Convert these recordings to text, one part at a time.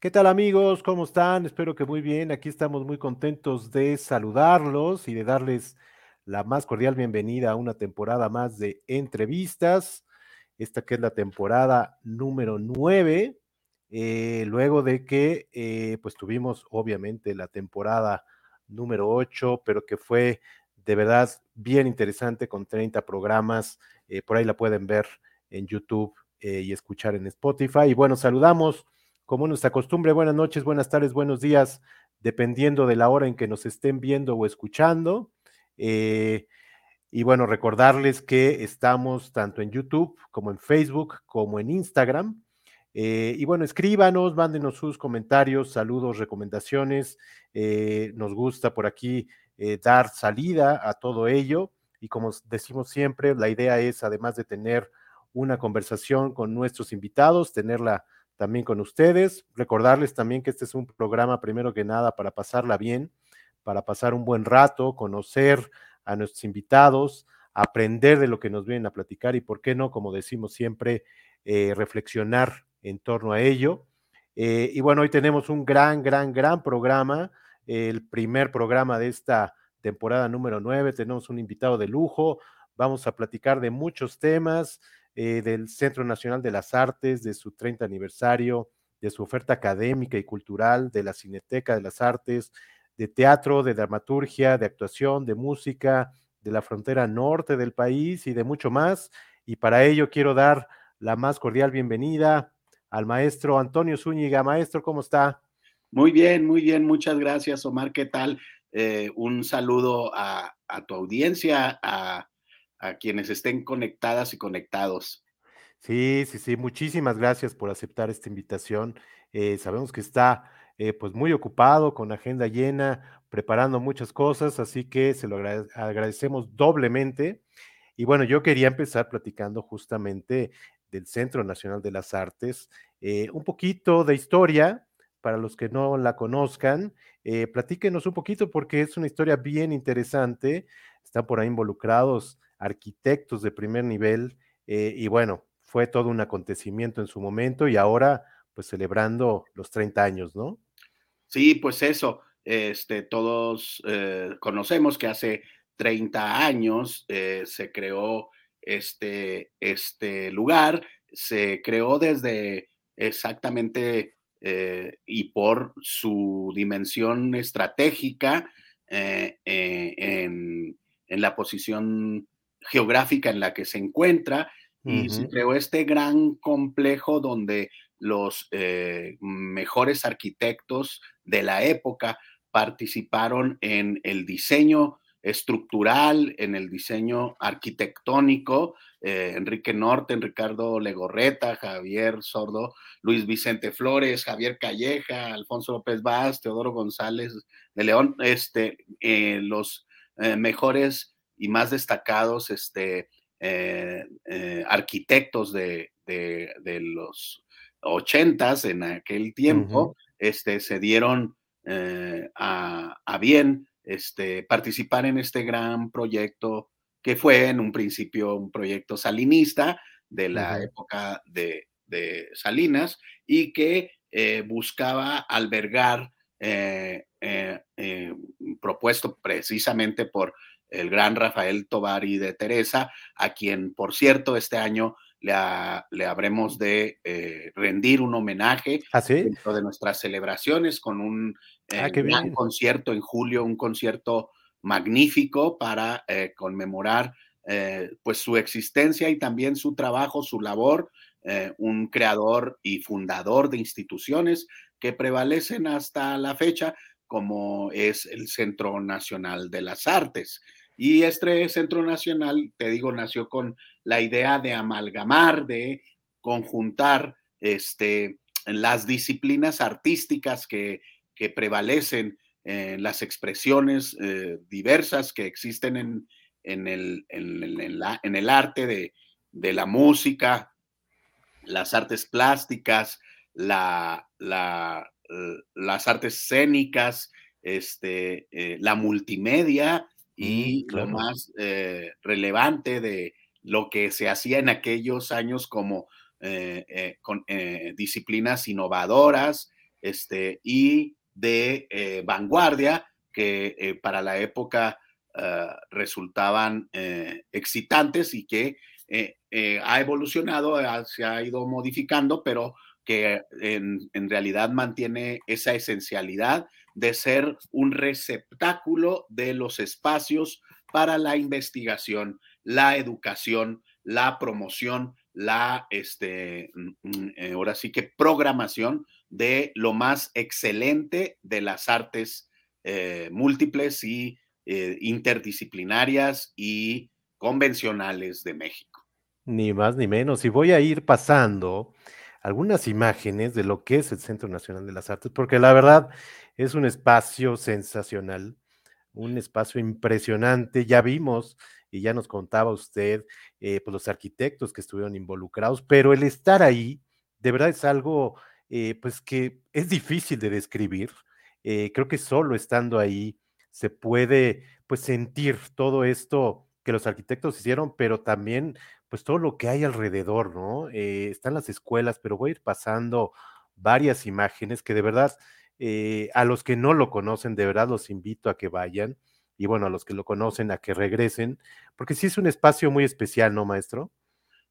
¿Qué tal amigos? ¿Cómo están? Espero que muy bien. Aquí estamos muy contentos de saludarlos y de darles la más cordial bienvenida a una temporada más de entrevistas. Esta que es la temporada número 9, eh, luego de que eh, pues tuvimos obviamente la temporada número 8, pero que fue de verdad bien interesante con 30 programas. Eh, por ahí la pueden ver en YouTube y escuchar en Spotify. Y bueno, saludamos como nuestra costumbre, buenas noches, buenas tardes, buenos días, dependiendo de la hora en que nos estén viendo o escuchando. Eh, y bueno, recordarles que estamos tanto en YouTube como en Facebook como en Instagram. Eh, y bueno, escríbanos, mándenos sus comentarios, saludos, recomendaciones. Eh, nos gusta por aquí dar salida a todo ello. Y como decimos siempre, la idea es, además de tener una conversación con nuestros invitados, tenerla también con ustedes. Recordarles también que este es un programa, primero que nada, para pasarla bien, para pasar un buen rato, conocer a nuestros invitados, aprender de lo que nos vienen a platicar y, ¿por qué no? Como decimos siempre, eh, reflexionar en torno a ello. Eh, y bueno, hoy tenemos un gran, gran, gran programa, el primer programa de esta temporada número 9. Tenemos un invitado de lujo, vamos a platicar de muchos temas. Eh, del Centro Nacional de las Artes, de su 30 aniversario, de su oferta académica y cultural, de la Cineteca de las Artes, de teatro, de dramaturgia, de actuación, de música, de la frontera norte del país y de mucho más. Y para ello quiero dar la más cordial bienvenida al maestro Antonio Zúñiga. Maestro, ¿cómo está? Muy bien, muy bien. Muchas gracias, Omar. ¿Qué tal? Eh, un saludo a, a tu audiencia, a, a quienes estén conectadas y conectados. Sí, sí, sí, muchísimas gracias por aceptar esta invitación. Eh, sabemos que está eh, pues muy ocupado, con agenda llena, preparando muchas cosas, así que se lo agradecemos doblemente. Y bueno, yo quería empezar platicando justamente del Centro Nacional de las Artes, eh, un poquito de historia, para los que no la conozcan, platíquenos un poquito porque es una historia bien interesante, están por ahí involucrados arquitectos de primer nivel, eh, y bueno, fue todo un acontecimiento en su momento y ahora pues celebrando los 30 años, ¿no? Sí, pues eso, este, todos eh, conocemos que hace 30 años eh, se creó este, este lugar, se creó desde exactamente y por su dimensión estratégica en, en, la posición geográfica en la que se encuentra y se creó este gran complejo donde los eh, mejores arquitectos de la época participaron en el diseño estructural, en el diseño arquitectónico, eh, Enrique Norten, Ricardo Legorreta, Javier Sordo, Luis Vicente Flores, Javier Calleja, Alfonso López Vaz, Teodoro González de León, este, eh, los mejores y más destacados este, eh, eh, arquitectos de, los ochentas en aquel tiempo, este, se dieron eh, a, bien este, participar en este gran proyecto que fue en un principio un proyecto salinista de la época de, Salinas y que buscaba albergar, propuesto precisamente por el gran Rafael Tobari de Teresa, a quien, por cierto, este año le, habremos de eh, rendir un homenaje ¿Ah, dentro de nuestras celebraciones con un ah, eh, gran concierto en julio, un concierto magnífico para eh, conmemorar pues su existencia y también su trabajo, su labor, un creador y fundador de instituciones que prevalecen hasta la fecha, como es el Centro Nacional de las Artes. Y este Centro Nacional, te digo, nació con la idea de amalgamar, de conjuntar este, las disciplinas artísticas que, prevalecen en las expresiones eh, diversas que existen en, en, el, en, el, arte de, la música, las artes plásticas, la, la, las artes escénicas, este, eh, la multimedia y lo más eh, relevante de lo que se hacía en aquellos años como eh, eh, con disciplinas innovadoras, este, y de vanguardia que para la época ah, resultaban excitantes y que ha evolucionado, se ha ido modificando, pero que en, realidad mantiene esa esencialidad de ser un receptáculo de los espacios para la investigación, la educación, la promoción, la, este, mm, mm, eh, ahora sí que programación de lo más excelente de las artes eh, múltiples y eh, interdisciplinarias y convencionales de México. Ni más ni menos. Y voy a ir pasando algunas imágenes de lo que es el Centro Nacional de las Artes, porque la verdad es un espacio sensacional, un espacio impresionante. Ya vimos y ya nos contaba usted, eh, pues los arquitectos que estuvieron involucrados, pero el estar ahí, de verdad es algo, eh, pues que es difícil de describir. Eh, creo que solo estando ahí se puede, pues sentir todo esto que los arquitectos hicieron, pero también pues todo lo que hay alrededor, ¿no? Están las escuelas, pero voy a ir pasando varias imágenes que de verdad, eh, a los que no lo conocen, de verdad los invito a que vayan y bueno, a los que lo conocen a que regresen, porque sí es un espacio muy especial, ¿no, maestro?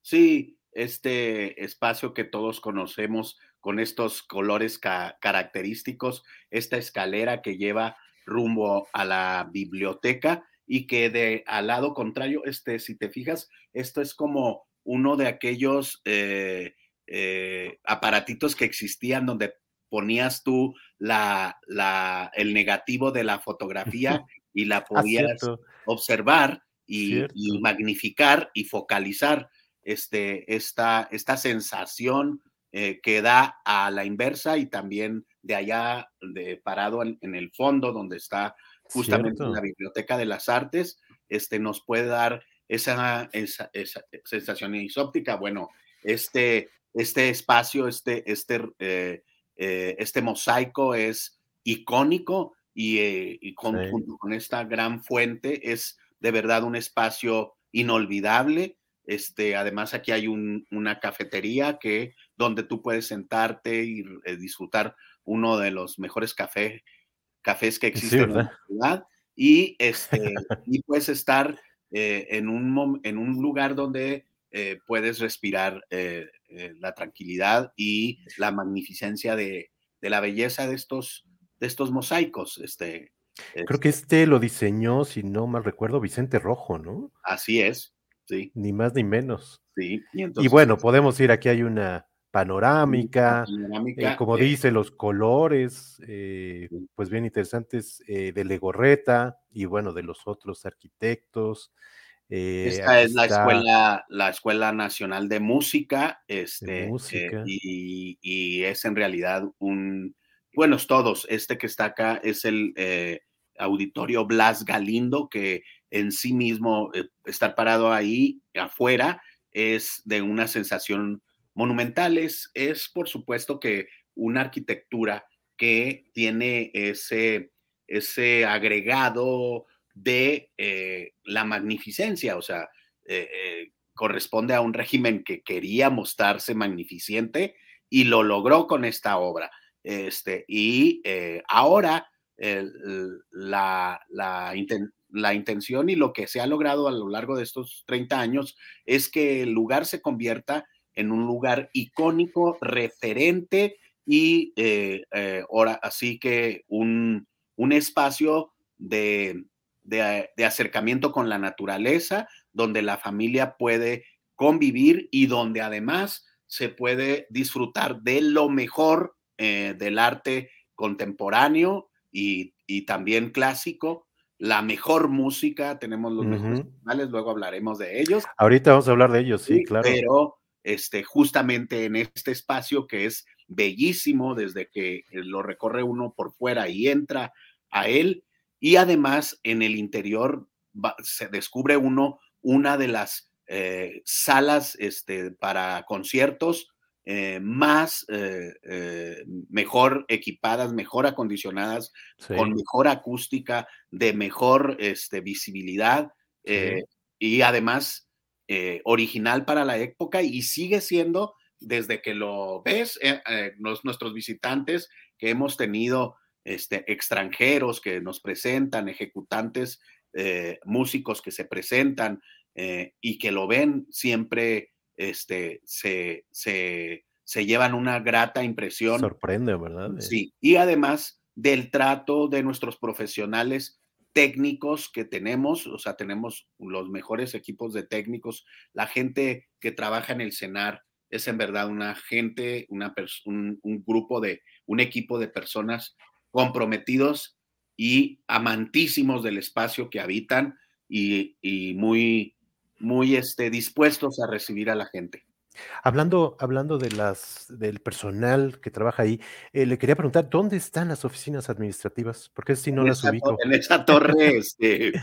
Sí, este espacio que todos conocemos con estos colores característicos, esta escalera que lleva rumbo a la biblioteca y que de al lado contrario, este, si te fijas, esto es como uno de aquellos eh, eh, aparatitos que existían donde ponías tú la, el negativo de la fotografía y la ah, podías observar y, magnificar y focalizar este, esta, esta sensación eh, que da a la inversa y también de allá de parado en, en el fondo donde está justamente en la Biblioteca de las Artes, este, nos puede dar esa, esa, esa sensación isóptica. Bueno, este, este espacio, este, este, eh, eh, este mosaico es icónico y, eh, con, junto con esta gran fuente es de verdad un espacio inolvidable. Este, además, aquí hay una cafetería que, donde tú puedes sentarte y disfrutar uno de los mejores cafés cafés que existen en la ciudad. Y, este, y puedes estar eh, en, un, en un lugar donde eh, puedes respirar eh, la tranquilidad y la magnificencia de, de, la belleza de estos, de estos mosaicos. Este, Creo que este lo diseñó, si no mal recuerdo, Vicente Rojo, ¿no? Así es, sí. Ni más ni menos. Sí. Y, y bueno, podemos ir, aquí hay una panorámica, eh, como dice, los colores, eh, pues bien interesantes eh, de Legorreta y bueno, de los otros arquitectos. Esta es la escuela, la Escuela Nacional de Música, este, y, es en realidad un, bueno, todos, este que está acá es el Auditorio Blas Galindo, que en sí mismo estar parado ahí afuera es de una sensación monumentales es, por supuesto, que una arquitectura que tiene ese, ese agregado de eh, la magnificencia, o sea, eh, eh, corresponde a un régimen que quería mostrarse magnificente y lo logró con esta obra. Este, y ahora la, la, la, intención y lo que se ha logrado a lo largo de estos 30 años es que el lugar se convierta en un lugar icónico, referente y ahora, así que un, espacio de, acercamiento con la naturaleza, donde la familia puede convivir y donde además se puede disfrutar de lo mejor eh, del arte contemporáneo y, también clásico, la mejor música, tenemos los mejores luego hablaremos de ellos. Ahorita vamos a hablar de ellos, sí, claro. Pero este, justamente en este espacio que es bellísimo desde que lo recorre uno por fuera y entra a él. Y además en el interior se descubre uno una de las eh, salas este, para conciertos eh, más eh, mejor equipadas, mejor acondicionadas, con mejor acústica, de mejor este, visibilidad y además original para la época y sigue siendo desde que lo ves, nuestros visitantes que hemos tenido este, extranjeros que nos presentan, ejecutantes, eh, músicos que se presentan y que lo ven, siempre este, se, se, se, llevan una grata impresión. Sorprende, ¿verdad? Sí, y además del trato de nuestros profesionales técnicos que tenemos, o sea, tenemos los mejores equipos de técnicos, la gente que trabaja en el CENAR es en verdad una gente, una un, un, grupo de, un equipo de personas comprometidos y amantísimos del espacio que habitan y, y muy, muy este, dispuestos a recibir a la gente. Hablando, hablando de las, del personal que trabaja ahí, eh, le quería preguntar, ¿dónde están las oficinas administrativas? Porque si no en las ubico. En esa torre, este,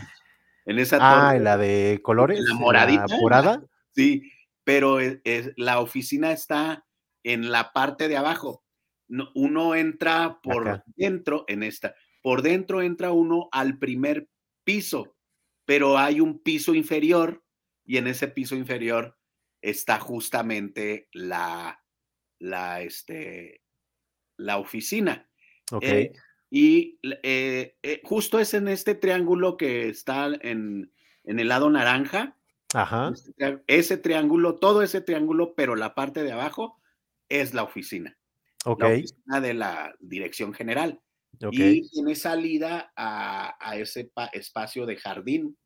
en esa ah, torre. en la de colores. La moradita. La morada. Sí, pero es, es, la oficina está en la parte de abajo. No, uno entra por Acá. dentro, en esta, por dentro entra uno al primer piso, pero hay un piso inferior y en ese piso inferior está justamente la, la, este, la oficina. Eh, y eh, eh, justo es en este triángulo que está en, en el lado naranja. Ajá. Este, ese triángulo, todo ese triángulo, pero la parte de abajo es la oficina. Ok. La oficina de la dirección general. Okay. Y tiene salida a, a ese espacio de jardín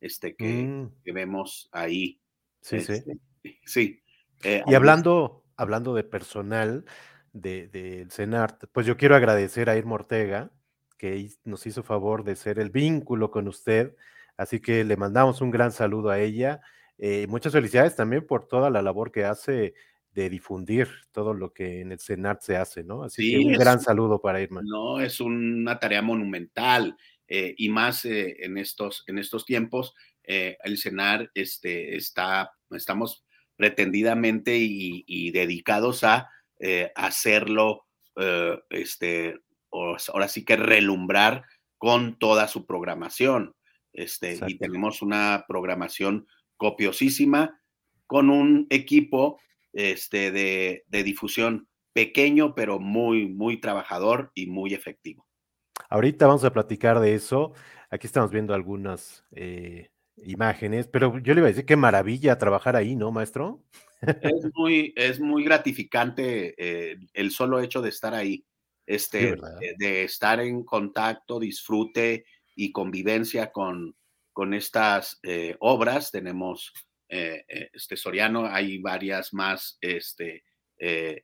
este, que, mm. que vemos ahí. Sí, este, sí. Sí. Eh, y hablando, hablando de personal del de, de CENART, pues yo quiero agradecer a Irma Ortega, que nos hizo favor de ser el vínculo con usted. Así que le mandamos un gran saludo a ella. Eh, muchas felicidades también por toda la labor que hace de difundir todo lo que en el CENART se hace, ¿no? Así sí, que un es, gran saludo para Irma. No, es una tarea monumental eh, y más eh, en, estos, en estos tiempos. Eh, el CENAR este, está, estamos pretendidamente y, y dedicados a hacerlo, este, ahora sí que relumbrar con toda su programación. Este, y tenemos una programación copiosísima con un equipo este, de, de, difusión pequeño, pero muy, muy trabajador y muy efectivo. Ahorita vamos a platicar de eso. Aquí estamos viendo algunas eh, imágenes, pero yo le iba a decir qué maravilla trabajar ahí, ¿no, maestro? Es muy, es muy gratificante eh, el solo hecho de estar ahí, este, Sí, de, de estar en contacto, disfrute y convivencia con, con estas eh, obras. Tenemos eh, este Soriano, hay varias más este, eh,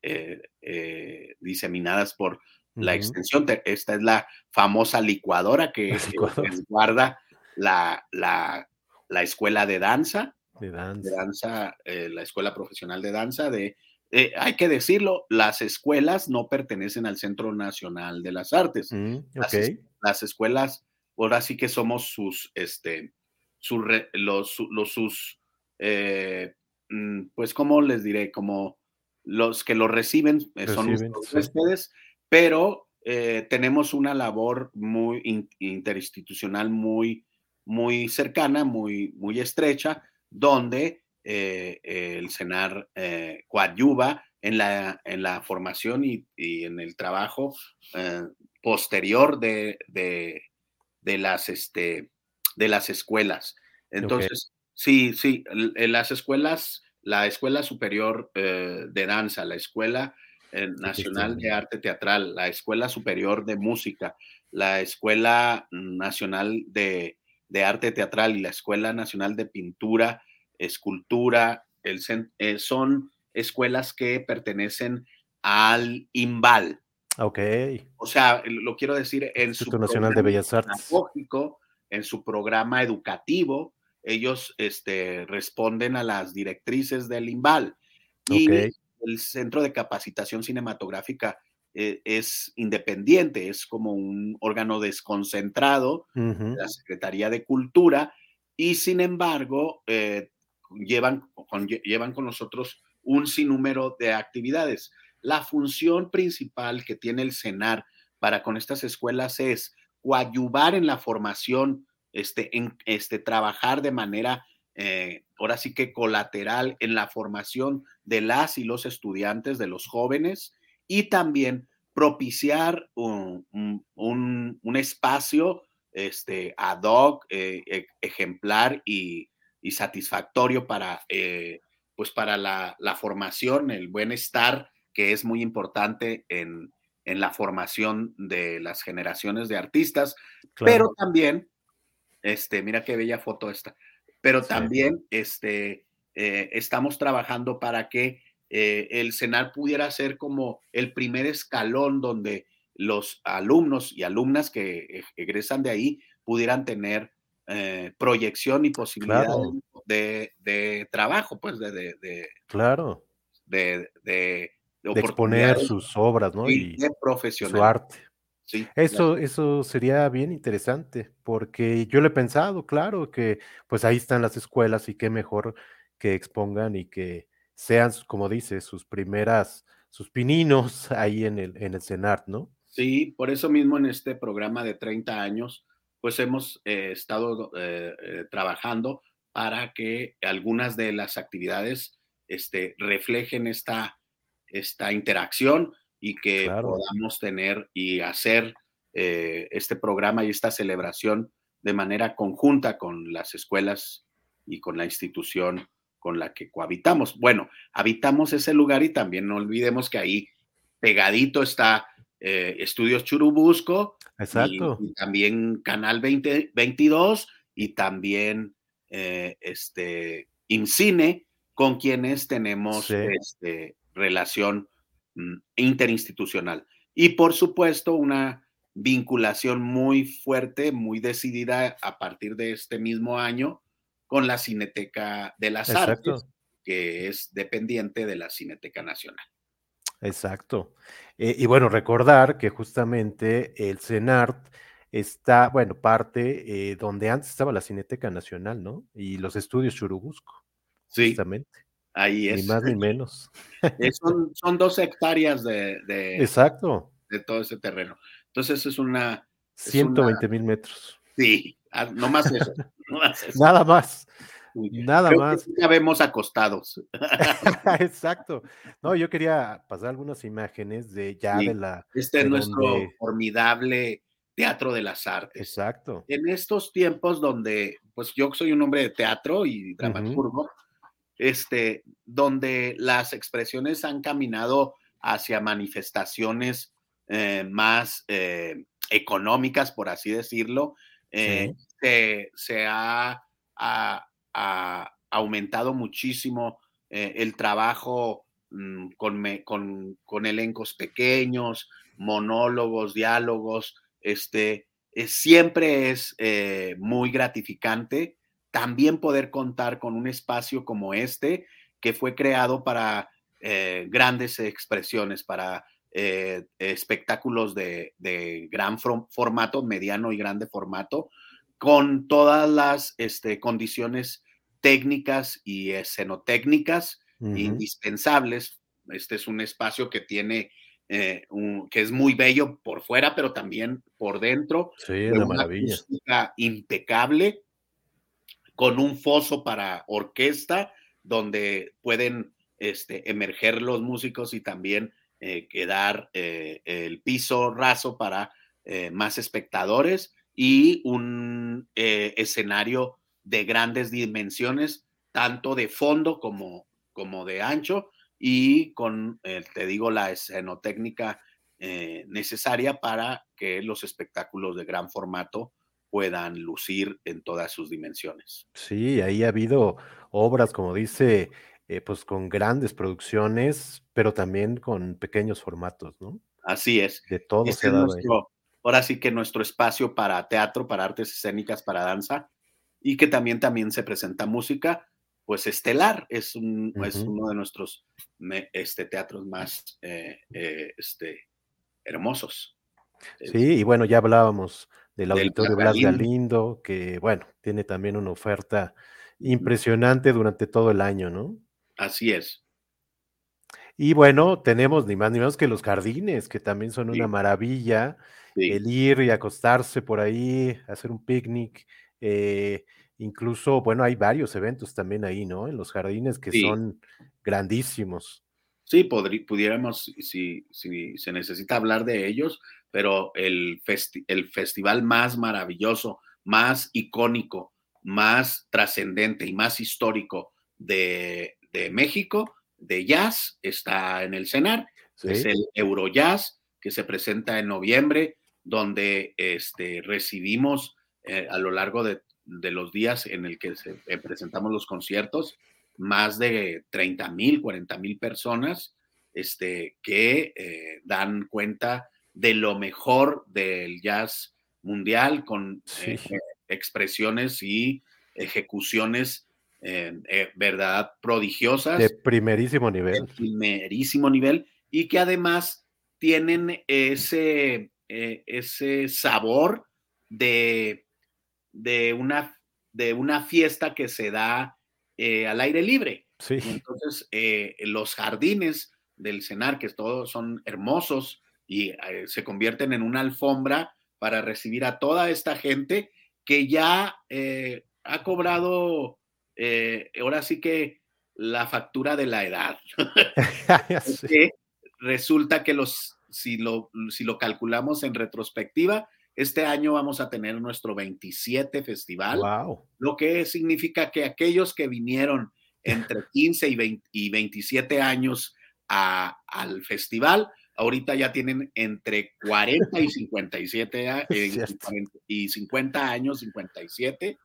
eh, diseminadas por la extensión. Te- Esta es la famosa licuadora que, resguarda la, la, la escuela de danza, De de danza. eh, la escuela profesional de danza. De, eh, hay que decirlo, las escuelas no pertenecen al Centro Nacional de las Artes. Mm, Las, las escuelas, ahora sí que somos sus, este, sus, los, los, sus, eh, mm, pues, ¿cómo les diré? Como los que lo reciben eh, son Reciben, nuestros sí. huéspedes, pero eh, tenemos una labor muy in- interinstitucional, muy, muy cercana, muy, muy estrecha, donde el CENAR coadyuva en la, en la formación y, y en el trabajo posterior de, de, de las, este, de las escuelas. Entonces, sí, sí, en las escuelas, la Escuela Superior eh, de Danza, la Escuela eh, Nacional de Arte Teatral, la Escuela Superior de Música, la Escuela Nacional de, de Arte Teatral y la Escuela Nacional de Pintura, Escultura, el, eh, son escuelas que pertenecen al IMBAL. Ok. O sea, lo quiero decir en su Nacional de Bellas Artes. en su programa educativo, ellos este, responden a las directrices del IMBAL. Y el Centro de Capacitación Cinematográfica eh, es independiente, es como un órgano desconcentrado de la Secretaría de Cultura y sin embargo eh, llevan, con, llevan con nosotros un sinnúmero de actividades. La función principal que tiene el CENAR para con estas escuelas es coadyuvar en la formación, este, en, este, trabajar de manera eh, ahora sí que colateral en la formación de las y los estudiantes, de los jóvenes, y también propiciar un, espacio este, ad hoc, eh, e, ejemplar y, satisfactorio para, eh, pues para la, formación, el buen estar, que es muy importante en, la formación de las generaciones de artistas, pero también, este, mira qué bella foto esta, pero también este, eh, estamos trabajando para que eh, el CENAR pudiera ser como el primer escalón donde los alumnos y alumnas que e-, egresan de ahí pudieran tener eh, proyección y posibilidad de, trabajo, pues de, de, claro. de, de, exponer sus obras, ¿no? Y, de profesional. Su arte. Sí, eso, eso sería bien interesante, porque yo le he pensado, claro, que pues ahí están las escuelas y qué mejor que expongan y que sean, como dice, sus primeras, sus pininos ahí en el, en el CENART, ¿no? Sí, por eso mismo en este programa de 30 años, pues hemos eh, estado eh, eh, trabajando para que algunas de las actividades este, reflejen esta, esta interacción y que podamos tener y hacer este programa y esta celebración de manera conjunta con las escuelas y con la institución con la que cohabitamos. Bueno, habitamos ese lugar y también no olvidemos que ahí pegadito está eh, Estudios Churubusco. Exacto. Y, también Canal 20, 22 y también eh, este, INCINE, con quienes tenemos este, relación interinstitucional. Y por supuesto, una vinculación muy fuerte, muy decidida a partir de este mismo año con la Cineteca de las Artes, que es dependiente de la Cineteca Nacional. Exacto. Eh, y bueno, recordar que justamente el CENART está, bueno, parte eh, donde antes estaba la Cineteca Nacional, ¿no? Y los estudios Churubusco. Sí. Justamente. Ahí es. Ni más ni menos. son, son, dos hectáreas de, Exacto. de todo ese terreno. Entonces es una... 120 mil metros. Sí, ah, no más eso. Nada más. Nada más. ya vemos acostados. Exacto. No, yo quería pasar algunas imágenes de ya de la. Este es nuestro formidable teatro de las artes. Exacto. En estos tiempos donde, pues yo soy un hombre de teatro y dramaturgo, este, donde las expresiones han caminado hacia manifestaciones eh, más eh, económicas, por así decirlo, eh, se, ha, aumentado muchísimo el trabajo mm, con, elencos pequeños, monólogos, diálogos, este, siempre es muy gratificante también poder contar con un espacio como este que fue creado para grandes expresiones, para espectáculos de, de, gran formato, mediano y grande formato, con todas las este, condiciones técnicas y escenotécnicas indispensables. Este es un espacio que tiene, eh, que es muy bello por fuera, pero también por dentro. Sí, una maravilla. impecable, con un foso para orquesta, donde pueden este, emerger los músicos y también eh, quedar eh, el piso raso para más espectadores y un eh, escenario de grandes dimensiones, tanto de fondo como, como de ancho, y con, eh, te digo, la escenotécnica eh, necesaria para que los espectáculos de gran formato puedan lucir en todas sus dimensiones. Sí, ahí ha habido obras, como dice, pues con grandes producciones, pero también con pequeños formatos, ¿no? Así es. De todo se ahora sí que nuestro espacio para teatro, para artes escénicas, para danza, y que también, también se presenta música, pues estelar, es, un, uno de nuestros este, teatros más eh, eh, este, hermosos. Sí, y bueno, ya hablábamos del auditorio Blas Galindo, que bueno, tiene también una oferta impresionante durante todo el año, ¿no? Así es. Y bueno, tenemos ni más ni menos que los jardines, que también son una maravilla el ir y acostarse por ahí, hacer un picnic, eh, Incluso, bueno, hay varios eventos también ahí, ¿no? En los jardines que son grandísimos. Sí, pudiéramos, si, si, se necesita hablar de ellos, pero el, el festival más maravilloso, más icónico, más trascendente y más histórico de, México, de jazz, está en el CENAR. Es el Eurojazz, que se presenta en noviembre, donde este, recibimos eh, a lo largo de, los días en el que eh, presentamos los conciertos, más de 30 mil, 40 mil personas este, que eh, dan cuenta de lo mejor del jazz mundial con expresiones y ejecuciones, verdad, prodigiosas. De primerísimo nivel. De primerísimo nivel y que además tienen ese, ese sabor de de una, de una fiesta que se da eh, al aire libre. Sí. Entonces, eh, los jardines del cenar, que todos son hermosos y eh, se convierten en una alfombra para recibir a toda esta gente que ya ha cobrado, ahora sí que la factura de la edad. resulta que los, si lo, si lo calculamos en retrospectiva, este año vamos a tener nuestro 27 festival, lo que significa que aquellos que vinieron entre 15 y, 27 años al festival, ahorita ya tienen entre 40 y 57 y 50 años, 57,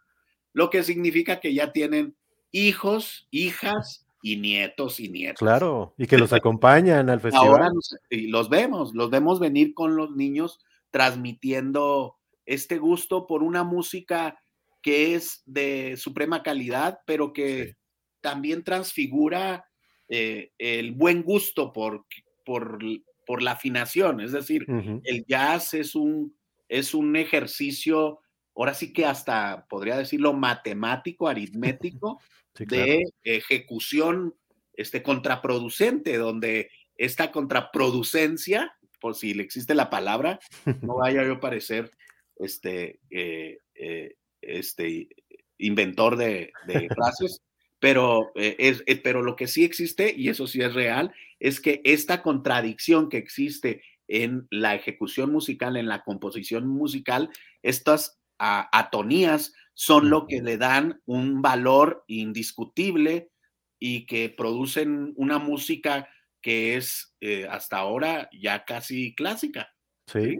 lo que significa que ya tienen hijos, hijas y nietos y nietos. Claro, y que los acompañan al festival. Ahora los vemos, los vemos venir con los niños transmitiendo este gusto por una música que es de suprema calidad, pero que también transfigura eh, el buen gusto por, por, por, la afinación. Es decir, el jazz es un, es un ejercicio, ahora sí que hasta podría decirlo matemático, aritmético, de ejecución este, contraproducente, donde esta contraproducencia por si le existe la palabra, no vaya yo a parecer este, eh, eh, este inventor de, frases, pero, eh, es, pero lo que sí existe, y eso sí es real, es que esta contradicción que existe en la ejecución musical, en la composición musical, estas atonías son lo que le dan un valor indiscutible y que producen una música que es eh, hasta ahora ya casi clásica. Sí,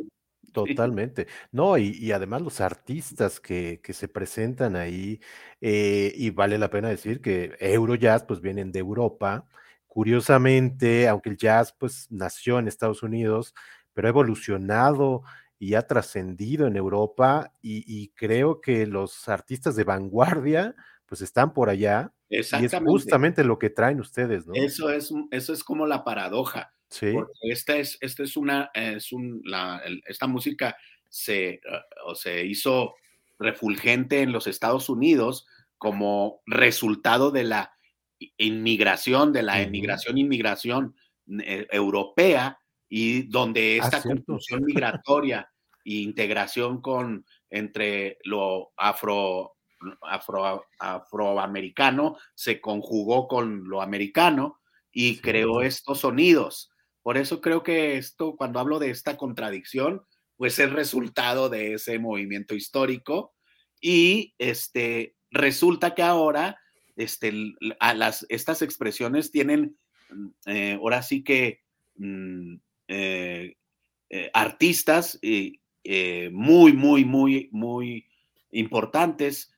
totalmente. No, y, además los artistas que, se presentan ahí, eh, y vale la pena decir que Eurojazz pues vienen de Europa. Curiosamente, aunque el jazz pues nació en Estados Unidos, pero ha evolucionado y ha trascendido en Europa y, creo que los artistas de vanguardia pues están por allá y es justamente lo que traen ustedes, ¿no? Eso es, eso es como la paradoja. Sí. Porque esta es, esta es una, es un, esta música se, o se hizo refulgente en los Estados Unidos como resultado de la inmigración, de la emigración, inmigración eh, europea y donde ah, esta construcción migratoria e integración con entre lo afro afro, afroamericano se conjugó con lo americano y creó estos sonidos. Por eso creo que esto, cuando hablo de esta contradicción, pues es resultado de ese movimiento histórico y este, resulta que ahora este, a las, estas expresiones tienen, mm, eh, ahora sí que mm, eh, eh, artistas muy, muy, muy, muy importantes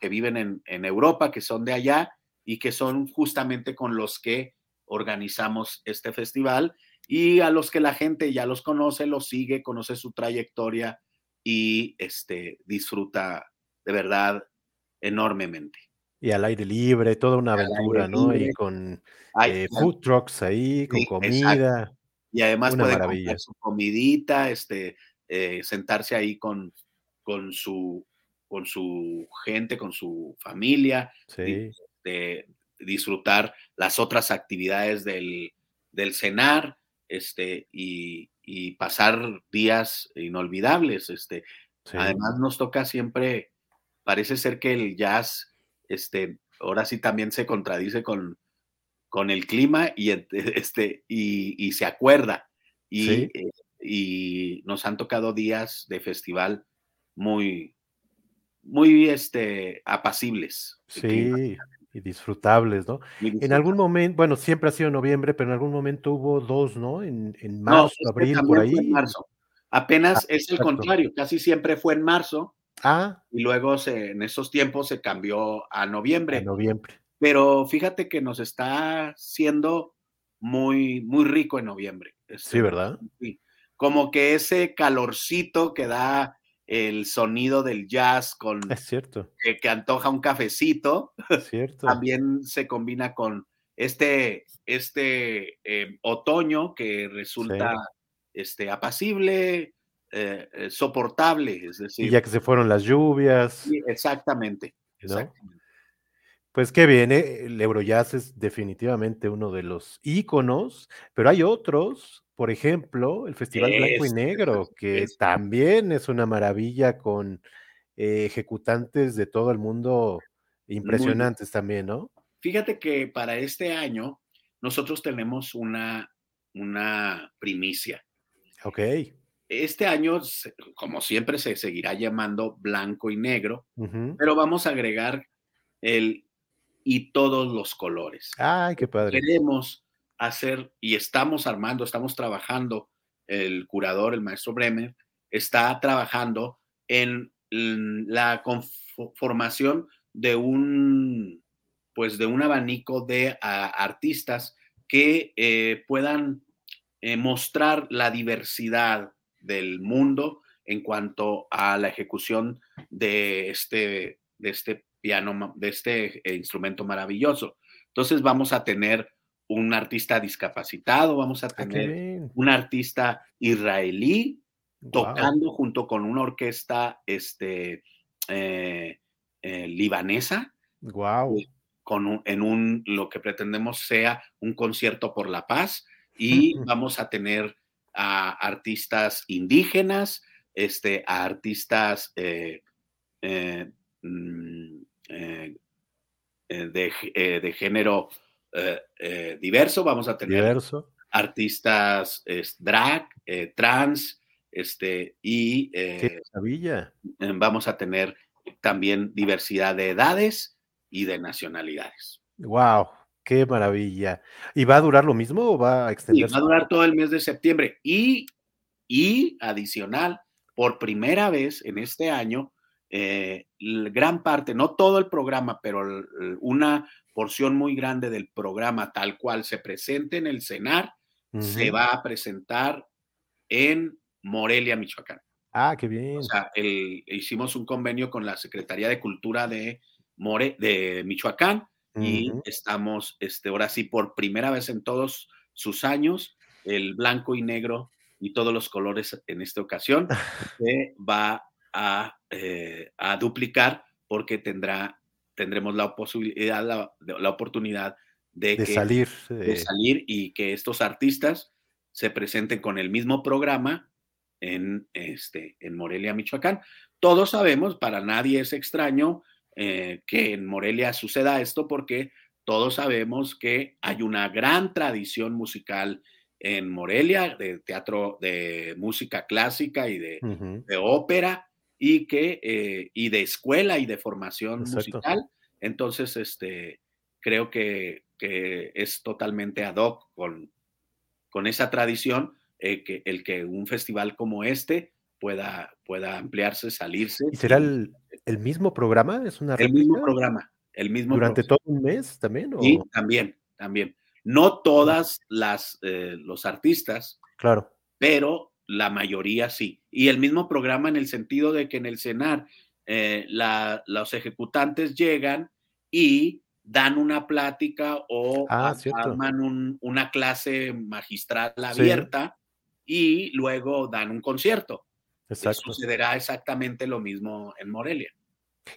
que viven en, Europa, que son de allá y que son justamente con los que organizamos este festival y a los que la gente ya los conoce, los sigue, conoce su trayectoria y este, disfruta de verdad enormemente. Y al aire libre, toda una aventura, ¿no? Y con eh, food trucks ahí, con comida. Y además puede comer su comidita, este, eh, sentarse ahí con, con su con su gente, con su familia, de, disfrutar las otras actividades del, del cenar este, y, pasar días inolvidables. Este. Además nos toca siempre parece ser que el jazz, este, ahora sí también se contradice con, con el clima y, este, y, se acuerda. Y, eh, y, nos han tocado días de festival muy, muy este, apacibles. Sí, y disfrutables, ¿no? En algún momento, bueno, siempre ha sido noviembre, pero en algún momento hubo dos, ¿no? En, en marzo, abril, por ahí. En marzo. Apenas ah, es el contrario, casi siempre fue en marzo. Ah. Y luego se, en esos tiempos se cambió a noviembre. A noviembre. Pero fíjate que nos está siendo muy, muy rico en noviembre. sí, este, ¿verdad? Como que ese calorcito que da el sonido del jazz con es cierto. Que, antoja un cafecito, cierto. también se combina con este, este eh, otoño que resulta este, apacible, eh, eh, soportable, es decir. Y ya que se fueron las lluvias. Sí, exactamente. Pues qué bien, el Eurojazz es definitivamente uno de los íconos, pero hay otros por ejemplo, el Festival Blanco y Negro, que también es una maravilla con eh, ejecutantes de todo el mundo impresionantes también, ¿no? Fíjate que para este año nosotros tenemos una, una primicia. Ok. Este año, como siempre, se seguirá llamando blanco y negro, pero vamos a agregar el y todos los colores. Ay, qué padre. Queremos hacer y estamos armando, estamos trabajando, el curador, el maestro Bremer, está trabajando en la conformación de un, pues de un abanico de artistas que eh, puedan eh, mostrar la diversidad del mundo en cuanto a la ejecución de este, de este piano, de este eh, instrumento maravilloso. Entonces vamos a tener un artista discapacitado, vamos a ah, tener un artista israelí tocando junto con una orquesta este, eh, eh, libanesa. Wow. Eh, con en un, lo que pretendemos sea un concierto por la paz y vamos a tener a artistas indígenas, este, a artistas mm, de, género eh, eh, diverso, vamos a tener artistas drag, eh, trans, este, y vamos a tener también diversidad de edades y de nacionalidades. Wow, qué maravilla. ¿Y va a durar lo mismo o va a extenderse? va a durar todo el mes de septiembre y, y adicional, por primera vez en este año, gran parte, no todo el programa, pero una porción muy grande del programa tal cual se presente en el CENAR, se va a presentar en Morelia, Michoacán. Ah, qué bien. O sea, hicimos un convenio con la Secretaría de Cultura de, More, de Michoacán y estamos, este, ahora sí, por primera vez en todos sus años, el blanco y negro y todos los colores en esta ocasión se va a, eh, a duplicar porque tendrá tendremos la posibilidad, la, oportunidad de, salir. de salir y que estos artistas se presenten con el mismo programa en, este, en Morelia, Michoacán. Todos sabemos, para nadie es extraño eh, que en Morelia suceda esto porque todos sabemos que hay una gran tradición musical en Morelia, de teatro, de música clásica y de, de ópera, y que eh, y de escuela y de formación musical. Entonces, este, creo que, que, es totalmente ad hoc con, con esa tradición eh, que el que un festival como este pueda, pueda ampliarse, salirse. ¿Y será el, el mismo programa? ¿Es una el mismo programa, el mismo ¿Durante todo un mes también? Sí, también, también. No todas las, eh, los artistas. Claro. Pero la mayoría sí. Y el mismo programa en el sentido de que en el CENAR eh, los ejecutantes llegan y dan una plática o ah, arman una clase magistral abierta y luego dan un concierto. Exacto. Sucederá exactamente lo mismo en Morelia.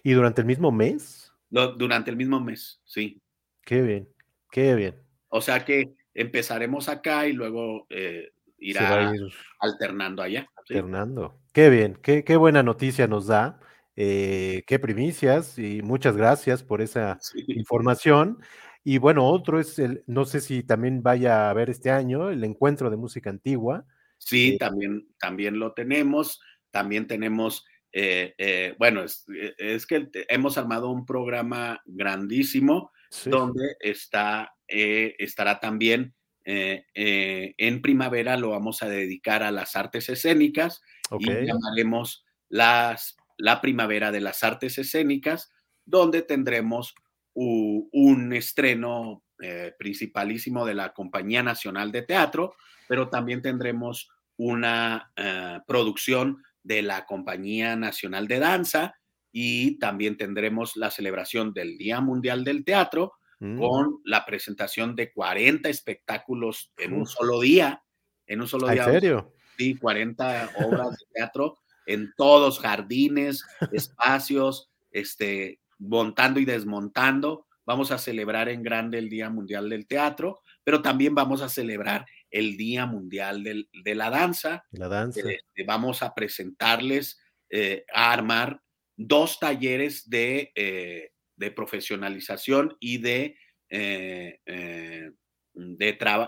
¿Y durante el mismo mes? durante el mismo mes, sí. Qué bien, qué bien. O sea que empezaremos acá y luego eh, irá ir alternando allá. Alternando. Qué bien, qué, qué, buena noticia nos da Eh, qué primicias y muchas gracias por esa información. Y bueno, otro es el, no sé si también vaya a haber este año el encuentro de música antigua. Sí, eh, también, también lo tenemos. También tenemos, eh, bueno, es, que hemos armado un programa grandísimo donde está, estará también en primavera, lo vamos a dedicar a las artes escénicas y llamaremos las la Primavera de las Artes Escénicas, donde tendremos un estreno eh, principalísimo de la Compañía Nacional de Teatro, pero también tendremos una eh, producción de la Compañía Nacional de Danza y también tendremos la celebración del Día Mundial del Teatro mm. con la presentación de 40 espectáculos en un solo día. En un solo día. ¿En serio? Sí, 40 obras de teatro en todos, jardines, espacios, este, montando y desmontando. Vamos a celebrar en grande el Día Mundial del Teatro, pero también vamos a celebrar el Día Mundial de la Danza. La danza. Este, vamos a presentarles, eh, a armar dos talleres de, eh, de profesionalización y de, eh, de,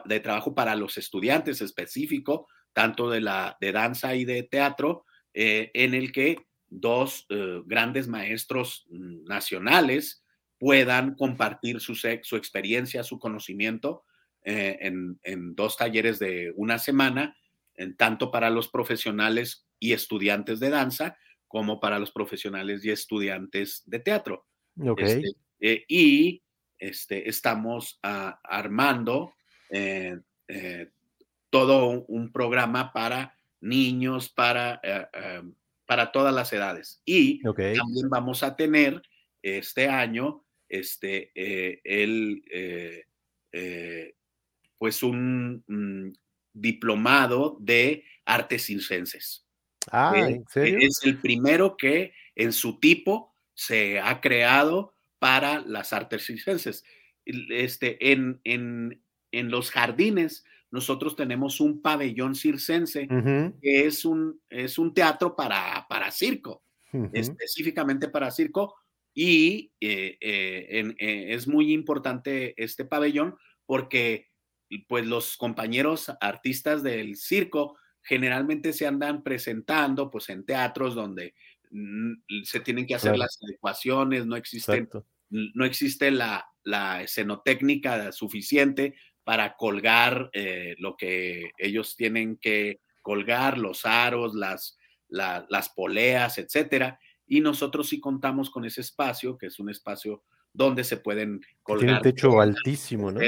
de, trabajo para los estudiantes específico, tanto de, la, de danza y de teatro, eh, en el que dos eh, grandes maestros nacionales puedan compartir su, su experiencia, su conocimiento eh, en, dos talleres de una semana, en, tanto para los profesionales y estudiantes de danza como para los profesionales y estudiantes de teatro. Este, y este, estamos ah, armando todo un programa para niños, para, eh, eh, para todas las edades. Y también vamos a tener este año este, eh, el, pues un mm, diplomado de artes circenses. Ah, ¿en serio? Es el primero que en su tipo se ha creado para las artes circenses. Este, en, en, en los jardines nosotros tenemos un pabellón circense, que es un, es un teatro para, para circo, específicamente para circo, y eh, eh, eh, es muy importante este pabellón porque pues los compañeros artistas del circo generalmente se andan presentando pues en teatros donde se tienen que hacer las adecuaciones, no existen, no existe la, la escenotécnica suficiente para colgar eh, lo que ellos tienen que colgar, los aros, las, las poleas, etcétera. Y nosotros sí contamos con ese espacio, que es un espacio donde se pueden colgar. Tiene un techo altísimo, ¿no?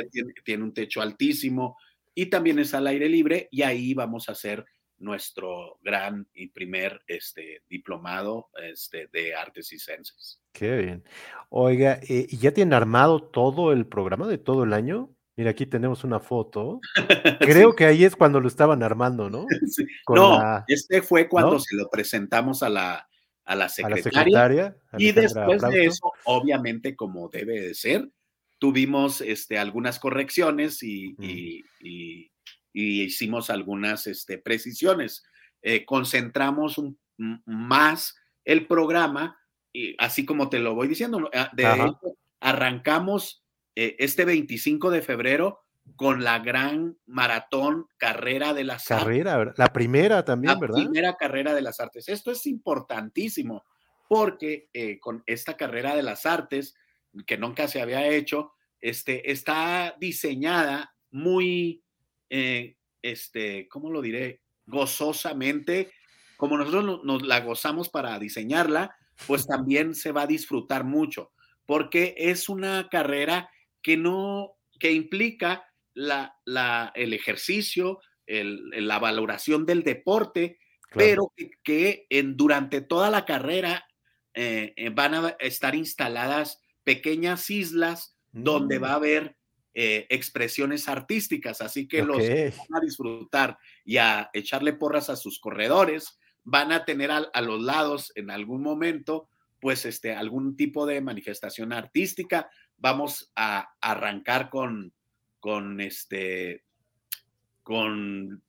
Tiene, un techo altísimo y también es al aire libre y ahí vamos a hacer nuestro gran y primer este, diplomado este, de artes y ciencias. Qué bien. Oiga, eh, ¿y ya tienen armado todo el programa de todo el año? Mira, aquí tenemos una foto. Creo que ahí es cuando lo estaban armando, ¿no? no, este fue cuando se lo presentamos a la, a la secretaria. y después de eso, obviamente, como debe de ser, tuvimos este, algunas correcciones y, y, hicimos algunas este, precisiones. Eh, concentramos más el programa, y así como te lo voy diciendo. Ah, de hecho, arrancamos eh, este 25 de febrero con la gran maratón carrera de las carrera, La primera también, ¿verdad? La primera carrera de las artes. Esto es importantísimo porque eh, con esta carrera de las artes, que nunca se había hecho, este, está diseñada muy, eh, este, ¿cómo lo diré? Gozosamente, como nosotros nos la gozamos para diseñarla, pues también se va a disfrutar mucho, porque es una carrera que no, que implica la, la, el ejercicio, la valoración del deporte, pero que, en, durante toda la carrera eh, eh, van a estar instaladas pequeñas islas donde mm. va a haber eh, expresiones artísticas, así que los van a disfrutar y a echarle porras a sus corredores, van a tener a, a los lados en algún momento pues este, algún tipo de manifestación artística. Vamos a arrancar con, con, este, con,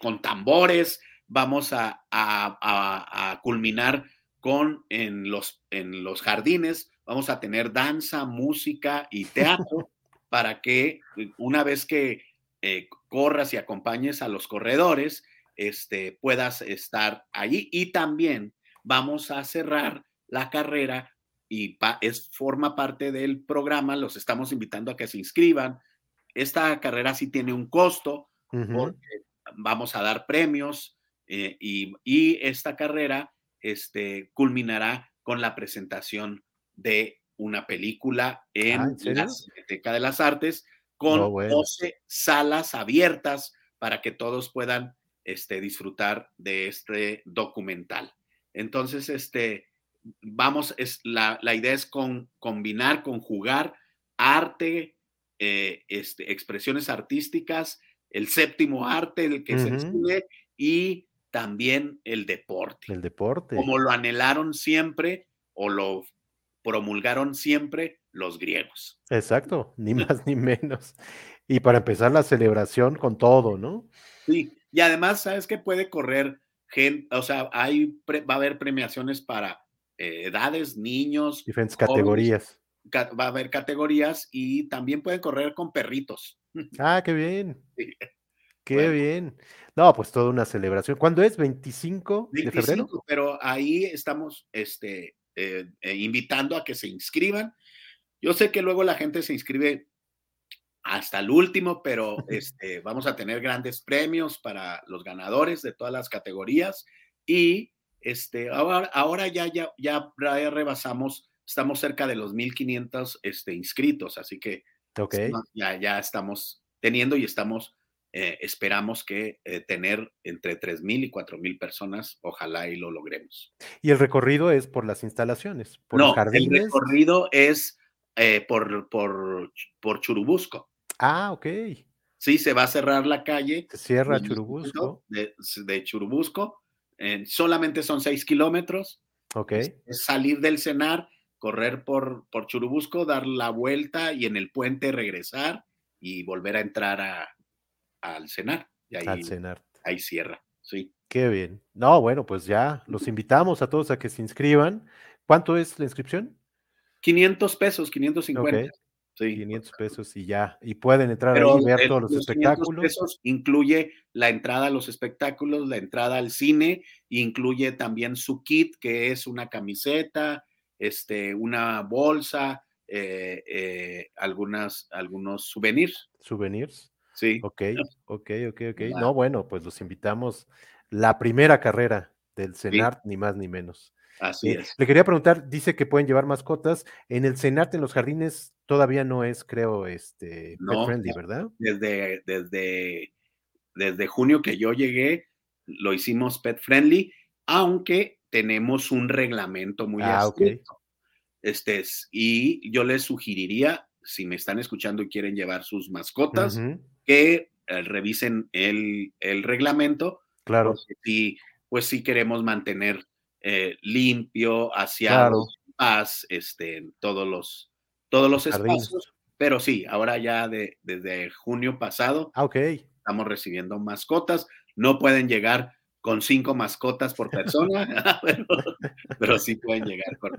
con tambores, vamos a, a, culminar con en los, en los jardines, vamos a tener danza, música y teatro para que una vez que eh, corras y acompañes a los corredores, este, puedas estar allí. Y también vamos a cerrar la carrera y es, forma parte del programa, los estamos invitando a que se inscriban. Esta carrera sí tiene un costo, porque vamos a dar premios eh, y, esta carrera este, culminará con la presentación de una película en, Ah, ¿en la? Cineteca de las Artes con No, bueno. 12 salas abiertas para que todos puedan este, disfrutar de este documental. Entonces, este, vamos, es, la, la idea es con, combinar, conjugar arte, eh, este, expresiones artísticas, el séptimo arte, el que es el Ujú. cine, y también el deporte, El deporte. como lo anhelaron siempre o lo promulgaron siempre los griegos. Exacto, ni más ni menos. Y para empezar la celebración con todo, ¿no? Sí, y además, ¿sabes que puede correr gente? O sea, hay, pre- va a haber premiaciones para eh, edades, niños, Diferentes jóvenes, categorías. ca- va a haber categorías y también pueden correr con perritos. Ah, qué bien, Sí. qué Bueno. bien. No, pues toda una celebración. ¿Cuándo es? ¿25 de febrero? 25, pero ahí estamos este, eh, eh, invitando a que se inscriban. Yo sé que luego la gente se inscribe hasta el último, pero este, vamos a tener grandes premios para los ganadores de todas las categorías y este, ahora, ahora ya, ya, ya, ya rebasamos, estamos cerca de los 1.500 este, inscritos, así que Ok. ya, ya estamos teniendo y estamos, eh, esperamos que eh, tener entre 3.000 y 4.000 personas, ojalá y lo logremos. Y el recorrido es por las instalaciones, por los No, el recorrido es eh, por, por, por Churubusco. Ah, ok. Sí, se va a cerrar la calle Se cierra Churubusco. de, de Churubusco. eh, solamente son seis kilómetros. Ok. Es, es salir del cenar, correr por, por Churubusco, dar la vuelta y en el puente regresar y volver a entrar a, al cenar. Y ahí, Al cenar. ahí cierra. Sí. Qué bien. No, bueno, pues ya los invitamos a todos a que se inscriban. ¿Cuánto es la inscripción? 500 pesos, 550. Ok. Sí. 500 pesos y ya. Y pueden entrar Pero ahí y ver el- todos los 500 espectáculos. pesos incluye la entrada a los espectáculos, la entrada al cine, e incluye también su kit, que es una camiseta, este, una bolsa, eh, eh, algunas, algunos souvenirs. Souvenirs. Sí. Ok, ok, ok, ok. No, bueno, pues los invitamos. La primera carrera del CENART, ni más ni menos. Así Eh, es. le quería preguntar, dice que pueden llevar mascotas. En el CENART, en los jardines, todavía no es, creo, este, pet friendly. ¿verdad? Desde, desde, desde junio que yo llegué, lo hicimos pet friendly, aunque tenemos un reglamento muy Ah, estricto. Este, es- y yo les sugeriría, si me están escuchando y quieren llevar sus mascotas, que eh, revisen el, el reglamento, Claro, porque sí, pues sí queremos mantener eh, limpio, aseado, paz, este, en todos los, todos los espacios. Pero sí, ahora ya de, desde junio pasado Ah, ok. estamos recibiendo mascotas. No pueden llegar con cinco mascotas por persona, pero, pero sí pueden llegar con,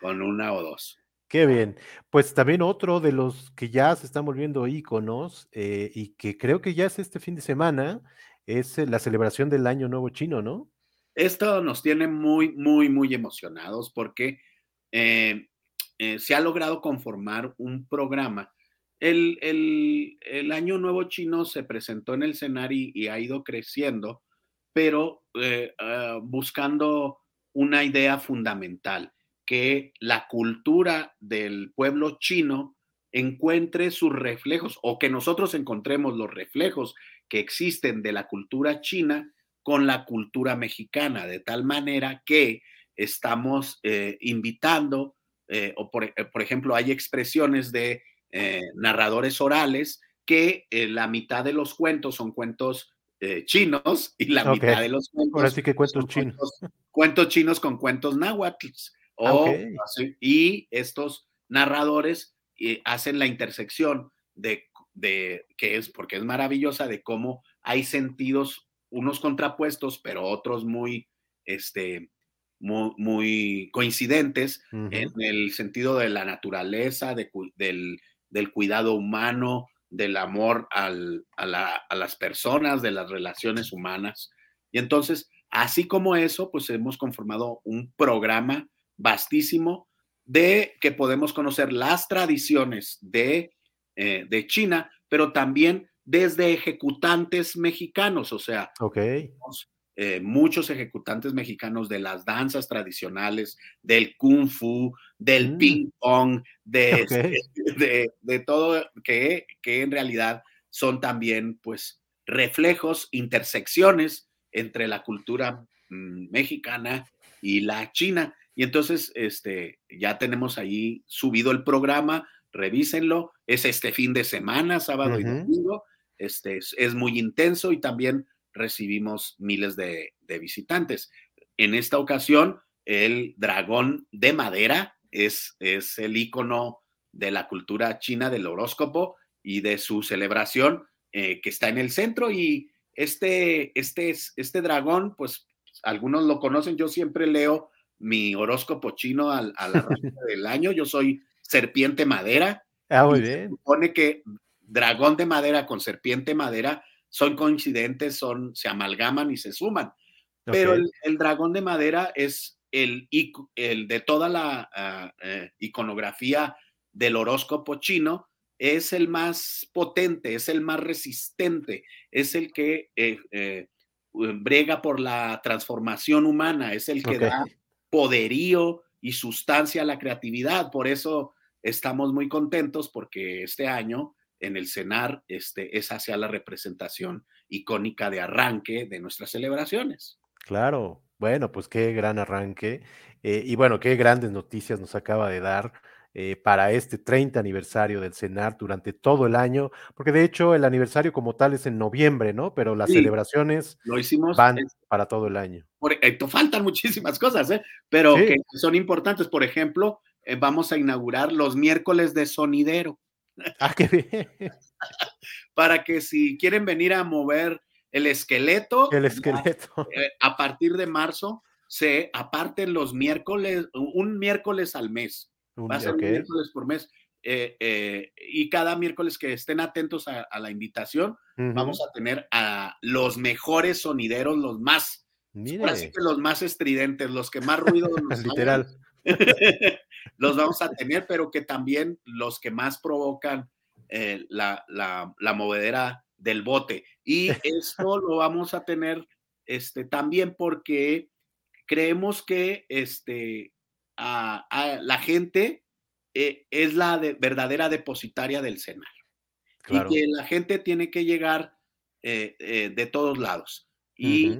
con una o dos. Qué bien. Pues también otro de los que ya se están volviendo íconos eh, y que creo que ya es este fin de semana, es eh, la celebración del Año Nuevo Chino, ¿no? Esto nos tiene muy, muy, muy emocionados porque eh, se ha logrado conformar un programa. El, el, el, Año Nuevo Chino se presentó en el escenario y ha ido creciendo, pero uh, buscando una idea fundamental, que la cultura del pueblo chino encuentre sus reflejos o que nosotros encontremos los reflejos que existen de la cultura china con la cultura mexicana, de tal manera que estamos eh, invitando, eh, o por, por, ejemplo, hay expresiones de eh, narradores orales que eh, la mitad de los cuentos son cuentos eh, chinos y la mitad de los cuentos Ahora sí que cuentos son chinos. Cuentos, cuentos chinos con cuentos náhuatl. O, y estos narradores eh, hacen la intersección de, de, que es, porque es maravillosa, de cómo hay sentidos, unos contrapuestos, pero otros muy, este, muy, coincidentes en el sentido de la naturaleza, del, cuidado humano, del amor a, las personas, de las relaciones humanas. Y entonces, así como eso, pues hemos conformado un programa vastísimo de que podemos conocer las tradiciones de, eh, de China, pero también desde ejecutantes mexicanos, o sea, okay. Eh, muchos ejecutantes mexicanos de las danzas tradicionales, del kung fu, del mm. ping pong, este, de, de, todo, que, que en realidad son también pues reflejos, intersecciones entre la cultura mm, mexicana y la china. Y entonces, este, ya tenemos ahí subido el programa, revísenlo, es este fin de semana, sábado y domingo, este, es muy intenso y también recibimos miles de, visitantes. En esta ocasión, el dragón de madera es, es el icono de la cultura china del horóscopo y de su celebración eh, que está en el centro. Y este, este, este dragón, pues algunos lo conocen, yo siempre leo mi horóscopo chino al, a la del año, yo soy serpiente madera. Ah, muy bien. Se supone que dragón de madera con serpiente madera son coincidentes, son, se amalgaman y se suman. Pero el, dragón de madera es el, el de toda la ah, eh, iconografía del horóscopo chino, es el más potente, es el más resistente, es el que eh, eh, brega por la transformación humana, es el que da poderío y sustancia a la creatividad. Por eso estamos muy contentos porque este año en el CENAR este, es hacia la representación icónica de arranque de nuestras celebraciones. Claro, bueno, pues qué gran arranque eh, y bueno, qué grandes noticias nos acaba de dar. Eh, para este 30 aniversario del CENAR durante todo el año, porque de hecho el aniversario como tal es en noviembre, ¿no? Pero las celebraciones lo hicimos, van para todo el año. Por, eh, faltan muchísimas cosas, ¿eh? Pero que son importantes. Por ejemplo, vamos a inaugurar los miércoles de sonidero. Ah, qué bien. Para que si quieren venir a mover el esqueleto, el esqueleto. Eh, a partir de marzo se aparten los miércoles, un miércoles al mes. Va a ser un miércoles por mes. Eh, eh, y cada miércoles que estén atentos a, la invitación, vamos a tener a los mejores sonideros, los más, que los más estridentes, los que más ruido Literal. los vamos a tener, pero que también los que más provocan eh, la, movedera del bote. Y esto lo vamos a tener este, también porque creemos que este, a, la gente eh, es la verdadera depositaria del cenar. Y que la gente tiene que llegar eh, de todos lados y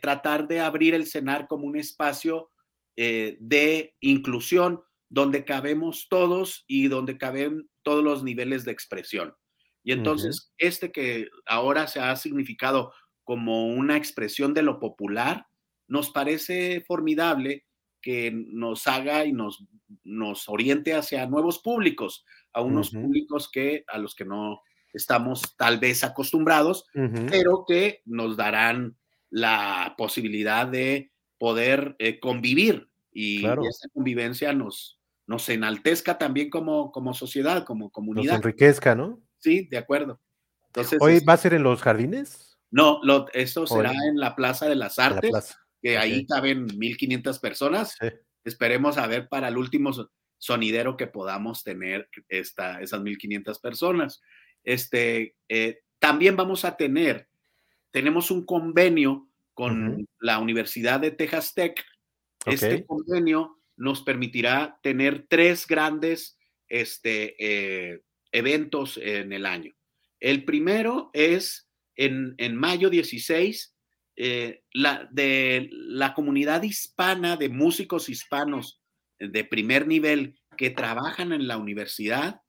tratar de abrir el cenar como un espacio eh, de inclusión donde cabemos todos y donde caben todos los niveles de expresión. Y entonces, este que ahora se ha significado como una expresión de lo popular, nos parece formidable que nos haga y nos, nos oriente hacia nuevos públicos, a unos públicos que a los que no estamos tal vez acostumbrados, pero que nos darán la posibilidad de poder eh, convivir y, esa convivencia nos, nos enaltezca también como, como sociedad, como comunidad. Nos enriquezca, ¿no? Sí, de acuerdo. Entonces, ¿Hoy va a ser en los jardines? No, lo, esto será en la Plaza de las Artes, que ahí caben 1500 personas. Esperemos a ver para el último sonidero que podamos tener esta, esas 1500 personas. Este, eh, también vamos a tener, tenemos un convenio con la Universidad de Texas Tech. Este convenio nos permitirá tener tres grandes este, eh, eventos en el año. El primero es en, mayo 16, eh, la, de la comunidad hispana de músicos hispanos de primer nivel que trabajan en la Universidad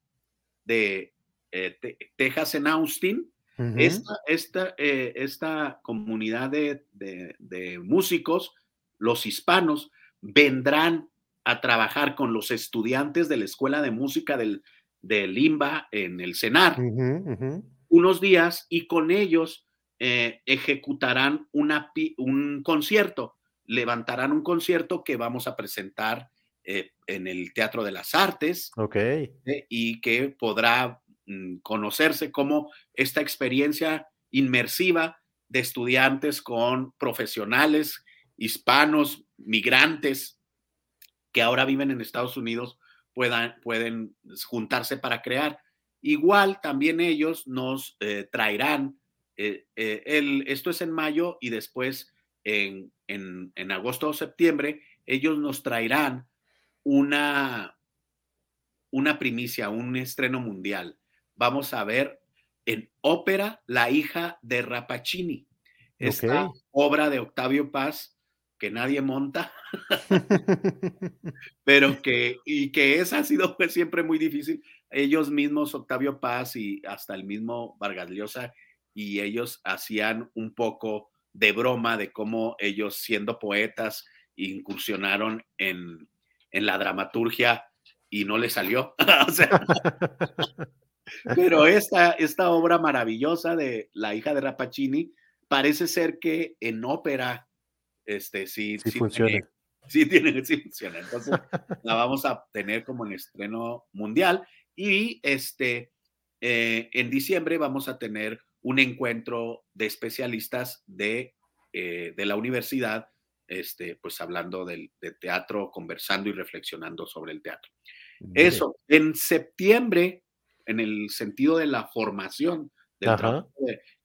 de eh, Texas en Austin, esta, eh, esta, comunidad de, músicos, los hispanos, vendrán a trabajar con los estudiantes de la Escuela de Música del, de Limba en el CENAR unos días y con ellos eh, ejecutarán una, un concierto. levantarán un concierto que vamos a presentar eh, en el Teatro de las Artes. Ok. y que podrá mm, conocerse como esta experiencia inmersiva de estudiantes con profesionales hispanos, migrantes que ahora viven en Estados Unidos, puedan, pueden juntarse para crear. Igual también ellos nos eh, traerán, eh, eh, el, esto es en mayo y después en, en, en agosto o septiembre, ellos nos traerán una, una primicia, un estreno mundial. Vamos a ver en ópera La hija de Rapacini, esta obra de Octavio Paz que nadie monta, pero que, y que esa ha sido pues, siempre muy difícil. Ellos mismos, Octavio Paz y hasta el mismo Vargas Llosa, y ellos hacían un poco de broma de cómo ellos, siendo poetas, incursionaron en, en la dramaturgia y no les salió. o sea, pero esta, esta obra maravillosa de La hija de Rapacini parece ser que en ópera este, sí, sí, funciona. sí, tiene, sí funciona. Entonces la vamos a tener como en estreno mundial y este, eh, en diciembre vamos a tener un encuentro de especialistas de, eh, de la universidad, este, pues hablando del, de teatro, conversando y reflexionando sobre el teatro. Eso, en septiembre en el sentido de la formación del trabajo,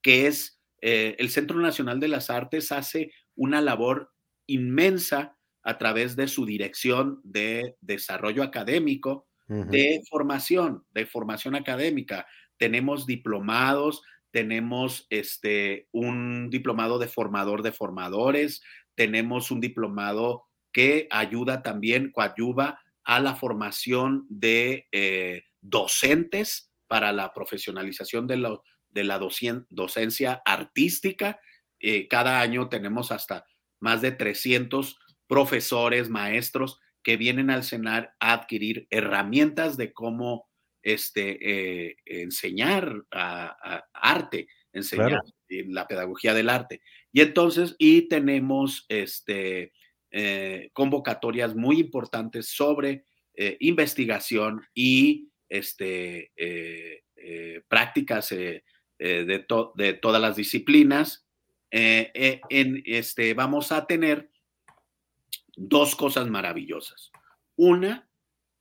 que es eh, el Centro Nacional de las Artes hace una labor inmensa a través de su dirección de desarrollo académico, de formación, de formación académica. Tenemos diplomados, tenemos este, un diplomado de formador de formadores, tenemos un diplomado que ayuda también, coadyuva a la formación de eh, docentes para la profesionalización de, la docencia artística. Eh, cada año tenemos hasta más de 300 profesores, maestros que vienen al CENAR a adquirir herramientas de cómo este, eh, enseñar arte, enseñar la pedagogía del arte. Y entonces, y tenemos este, eh, convocatorias muy importantes sobre investigación y este, eh, eh, prácticas eh, de, de, todas las disciplinas. en, este, vamos a tener dos cosas maravillosas. Una,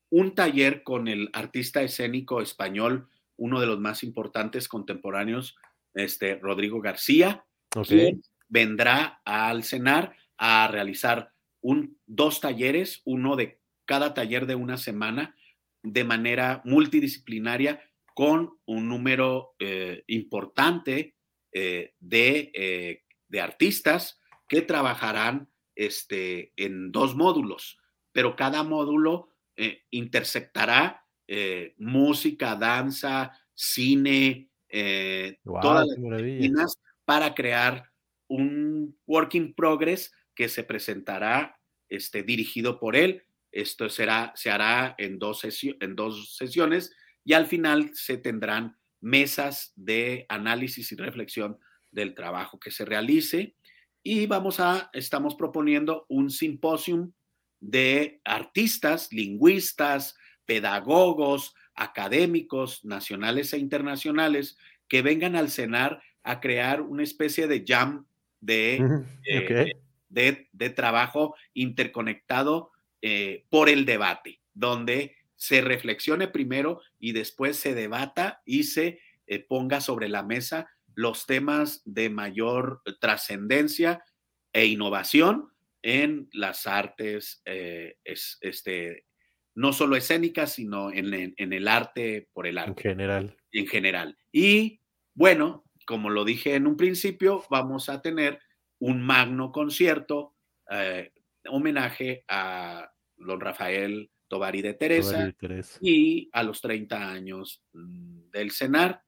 un taller con el artista escénico español, uno de los más importantes contemporáneos, este, Rodrigo García, que vendrá al CENAR a realizar un, dos talleres, uno de cada taller de una semana, de manera multidisciplinaria con un número eh, importante eh, eh, de, artistas que trabajarán este, en dos módulos, pero cada módulo intersectará música, danza, cine, todas las disciplinas para crear un work in progress que se presentará este, dirigido por él esto será, se hará en dos, en dos sesiones y al final se tendrán mesas de análisis y reflexión del trabajo que se realice. Y vamos a, estamos proponiendo un simposium de artistas, lingüistas, pedagogos, académicos nacionales e internacionales que vengan al CENAR a crear una especie de jam de, eh, de, de, trabajo interconectado eh, por el debate, donde se reflexione primero y después se debata y se eh, ponga sobre la mesa los temas de mayor trascendencia e innovación en las artes, eh, este, no solo escénicas, sino en, en, el arte por el arte. En general. En general. Y bueno, como lo dije en un principio, vamos a tener un magno concierto homenaje a don Rafael Tovari de Teresa, y a los 30 años mm, del CENAR.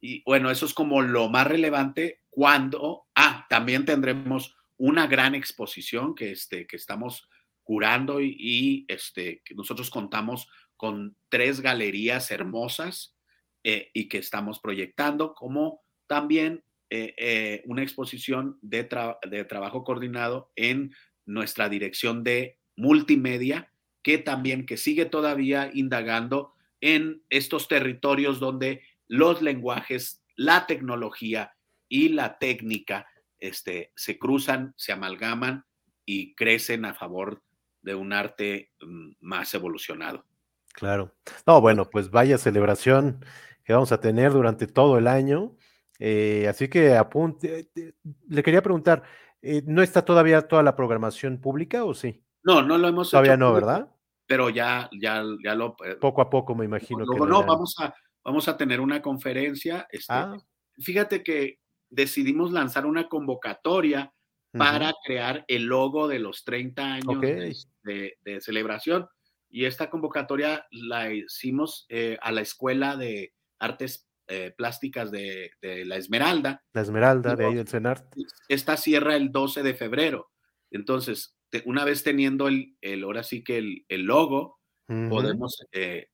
Y bueno, eso es como lo más relevante cuando, ah, también tendremos una gran exposición que, este, que estamos curando y, este, que nosotros contamos con tres galerías hermosas eh, y que estamos proyectando, como también eh, eh, una exposición de, de, trabajo coordinado en nuestra dirección de multimedia, que también que sigue todavía indagando en estos territorios donde los lenguajes, la tecnología y la técnica este, se cruzan, se amalgaman y crecen a favor de un arte mm, más evolucionado. Claro. No, bueno, pues vaya celebración que vamos a tener durante todo el año. Eh, así que apunte. Eh, le quería preguntar, eh, ¿no está todavía toda la programación pública o sí? No, no lo hemos todavía no, ¿verdad? Pero ya, ya, ya lo. Poco a poco, me imagino. que no, vamos a, vamos a tener una conferencia. Este, ah. Fíjate que decidimos lanzar una convocatoria para crear el logo de los 30 años de, celebración. Y esta convocatoria la hicimos eh, a la Escuela de Artes eh, Plásticas de, La Esmeralda. La Esmeralda, de ahí del CENART. Esta cierra el 12 de febrero. Entonces, una vez teniendo el, el, ahora sí que el, el logo, podemos, eh,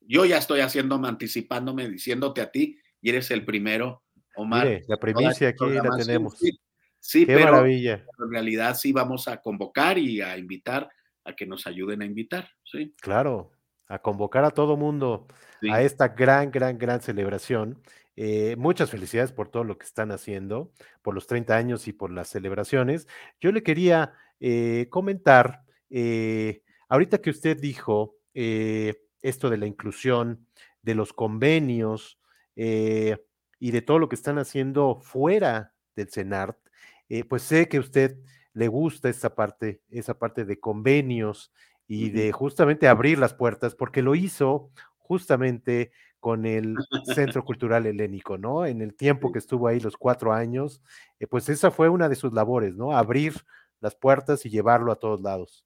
yo ya estoy haciendo, anticipándome, diciéndote a ti, y eres el primero, Omar. la primicia aquí la tenemos. Sí, Qué pero maravilla. en realidad sí vamos a convocar y a invitar a que nos ayuden a invitar, ¿sí? Claro, a convocar a todo mundo a esta gran, gran, gran celebración. Eh, muchas felicidades por todo lo que están haciendo, por los 30 años y por las celebraciones. Yo le quería eh, comentar, eh, ahorita que usted dijo esto de la inclusión, de los convenios y de todo lo que están haciendo fuera del CENART, eh, pues sé que a usted le gusta esa parte, esa parte de convenios y de justamente abrir las puertas, porque lo hizo justamente con el Centro Cultural Helénico, ¿no? En el tiempo que estuvo ahí, los cuatro años, eh, pues esa fue una de sus labores, ¿no? Abrir las puertas y llevarlo a todos lados.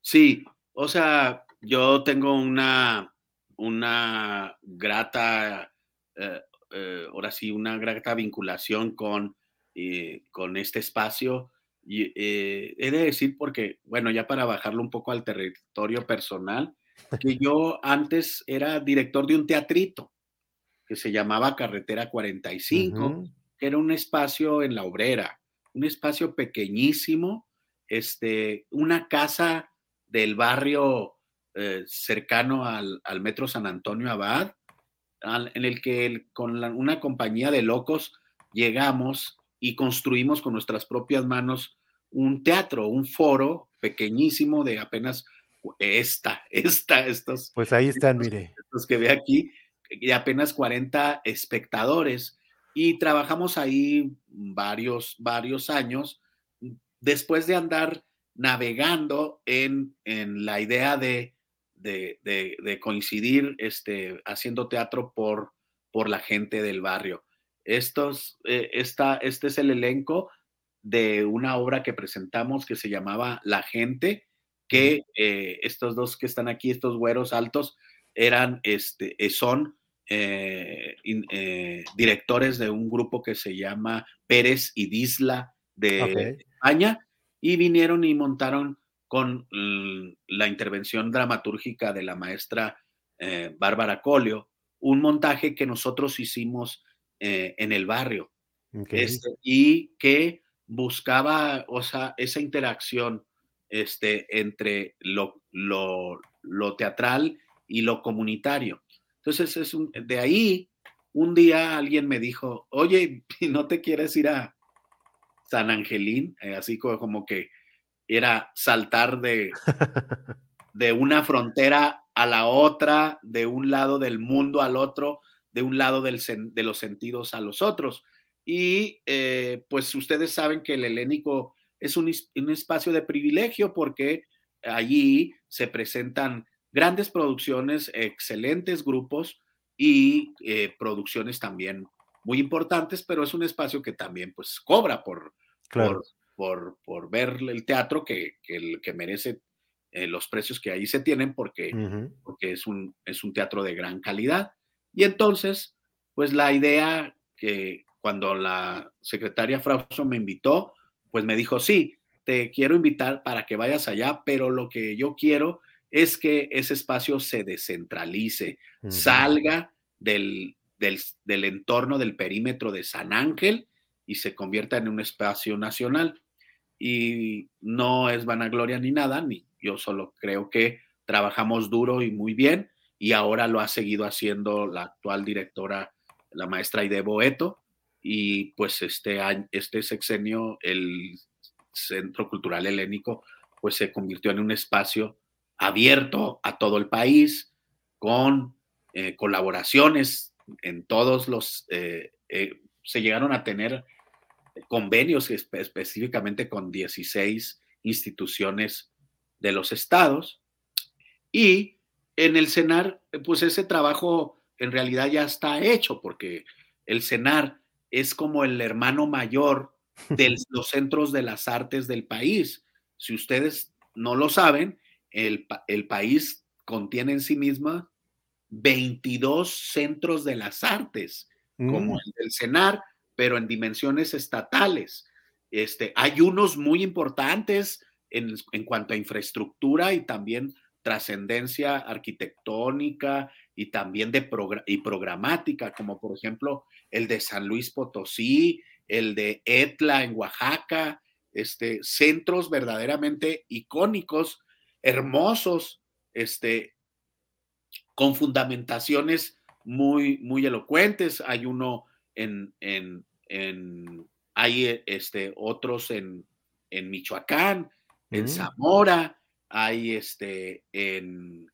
Sí, o sea, yo tengo una, una grata, eh, ahora sí, una grata vinculación con eh, con este espacio. Y, eh, he de decir, porque, bueno, ya para bajarlo un poco al territorio personal, que yo antes era director de un teatrito que se llamaba Carretera 45, que era un espacio en la obrera, un espacio pequeñísimo, este, una casa del barrio eh, cercano al, Metro San Antonio Abad, en el que con una compañía de locos llegamos y construimos con nuestras propias manos un teatro, un foro pequeñísimo de apenas esta, esta, estos. Pues ahí están, mire. Estos que ve aquí, de apenas 40 espectadores. Y trabajamos ahí varios, varios años después de andar navegando en, en la idea de, de, de, coincidir este, haciendo teatro por, por la gente del barrio. Estos, eh, este es el elenco de una obra que presentamos que se llamaba La Gente, que eh, estos dos que están aquí, estos güeros altos, eran, este, eh, son directores de un grupo que se llama Pérez y Disla de España y vinieron y montaron con la intervención dramatúrgica de la maestra Bárbara Colio, un montaje que nosotros hicimos eh, en el barrio. Este, y que buscaba, o sea, esa interacción este, entre lo, lo, lo teatral y lo comunitario. Entonces, es un, de ahí, un día alguien me dijo, oye, ¿no te quieres ir a San Angelín? Eh, así como, como que era saltar de, de una frontera a la otra, de un lado del mundo al otro, de un lado de los sentidos a los otros. Y eh, pues ustedes saben que el helénico es un, espacio de privilegio porque allí se presentan grandes producciones, excelentes grupos y eh, producciones también muy importantes, pero es un espacio que también pues cobra por, por, por, ver el teatro que, que, que merece eh, los precios que ahí se tienen porque, porque es, un, es un teatro de gran calidad. Y entonces, pues la idea que cuando la secretaria Frauso me invitó, pues me dijo, sí, te quiero invitar para que vayas allá, pero lo que yo quiero es que ese espacio se descentralice, salga del, del, del, entorno del perímetro de San Ángel y se convierta en un espacio nacional. y no es vanagloria ni nada, ni yo solo creo que trabajamos duro y muy bien y ahora lo ha seguido haciendo la actual directora, la maestra Ide Boeto, y pues este, este sexenio el Centro Cultural Helénico pues se convirtió en un espacio abierto a todo el país con eh, colaboraciones en todos los, eh, eh, se llegaron a tener convenios específicamente con 16 instituciones de los estados y en el CENAR pues ese trabajo en realidad ya está hecho porque el CENAR es como el hermano mayor de los centros de las artes del país. Si ustedes no lo saben, el, país contiene en sí misma 22 centros de las artes, como mm. el del CENAR, pero en dimensiones estatales. Este, hay unos muy importantes en, en cuanto a infraestructura y también trascendencia arquitectónica y también de y programática, como por ejemplo el de San Luis Potosí, el de Etla en Oaxaca, este, centros verdaderamente icónicos, hermosos, este, con fundamentaciones muy, muy elocuentes. Hay uno en, en, en hay este, otros en, en Michoacán, en mm. Zamora, hay este, en,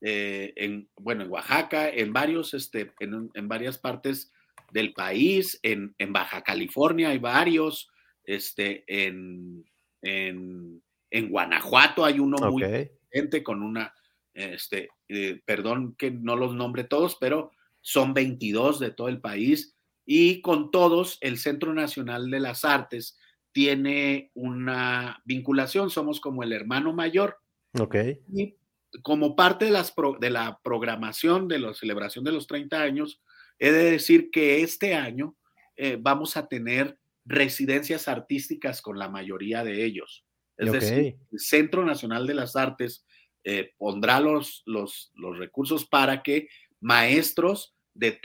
eh, en, bueno, en Oaxaca, en varios, este, en, en varias partes del país, en, en, Baja California hay varios, este, en, en, en Guanajuato hay uno muy potente con una, este, eh, perdón que no los nombre todos, pero son 22 de todo el país y con todos el Centro Nacional de las Artes tiene una vinculación, somos como el hermano mayor. Ok. Y como parte de, las de la programación de la celebración de los 30 años, he de decir que este año eh, vamos a tener residencias artísticas con la mayoría de ellos. Es decir, el Centro Nacional de las Artes eh, pondrá los, los, los, recursos para que maestros de,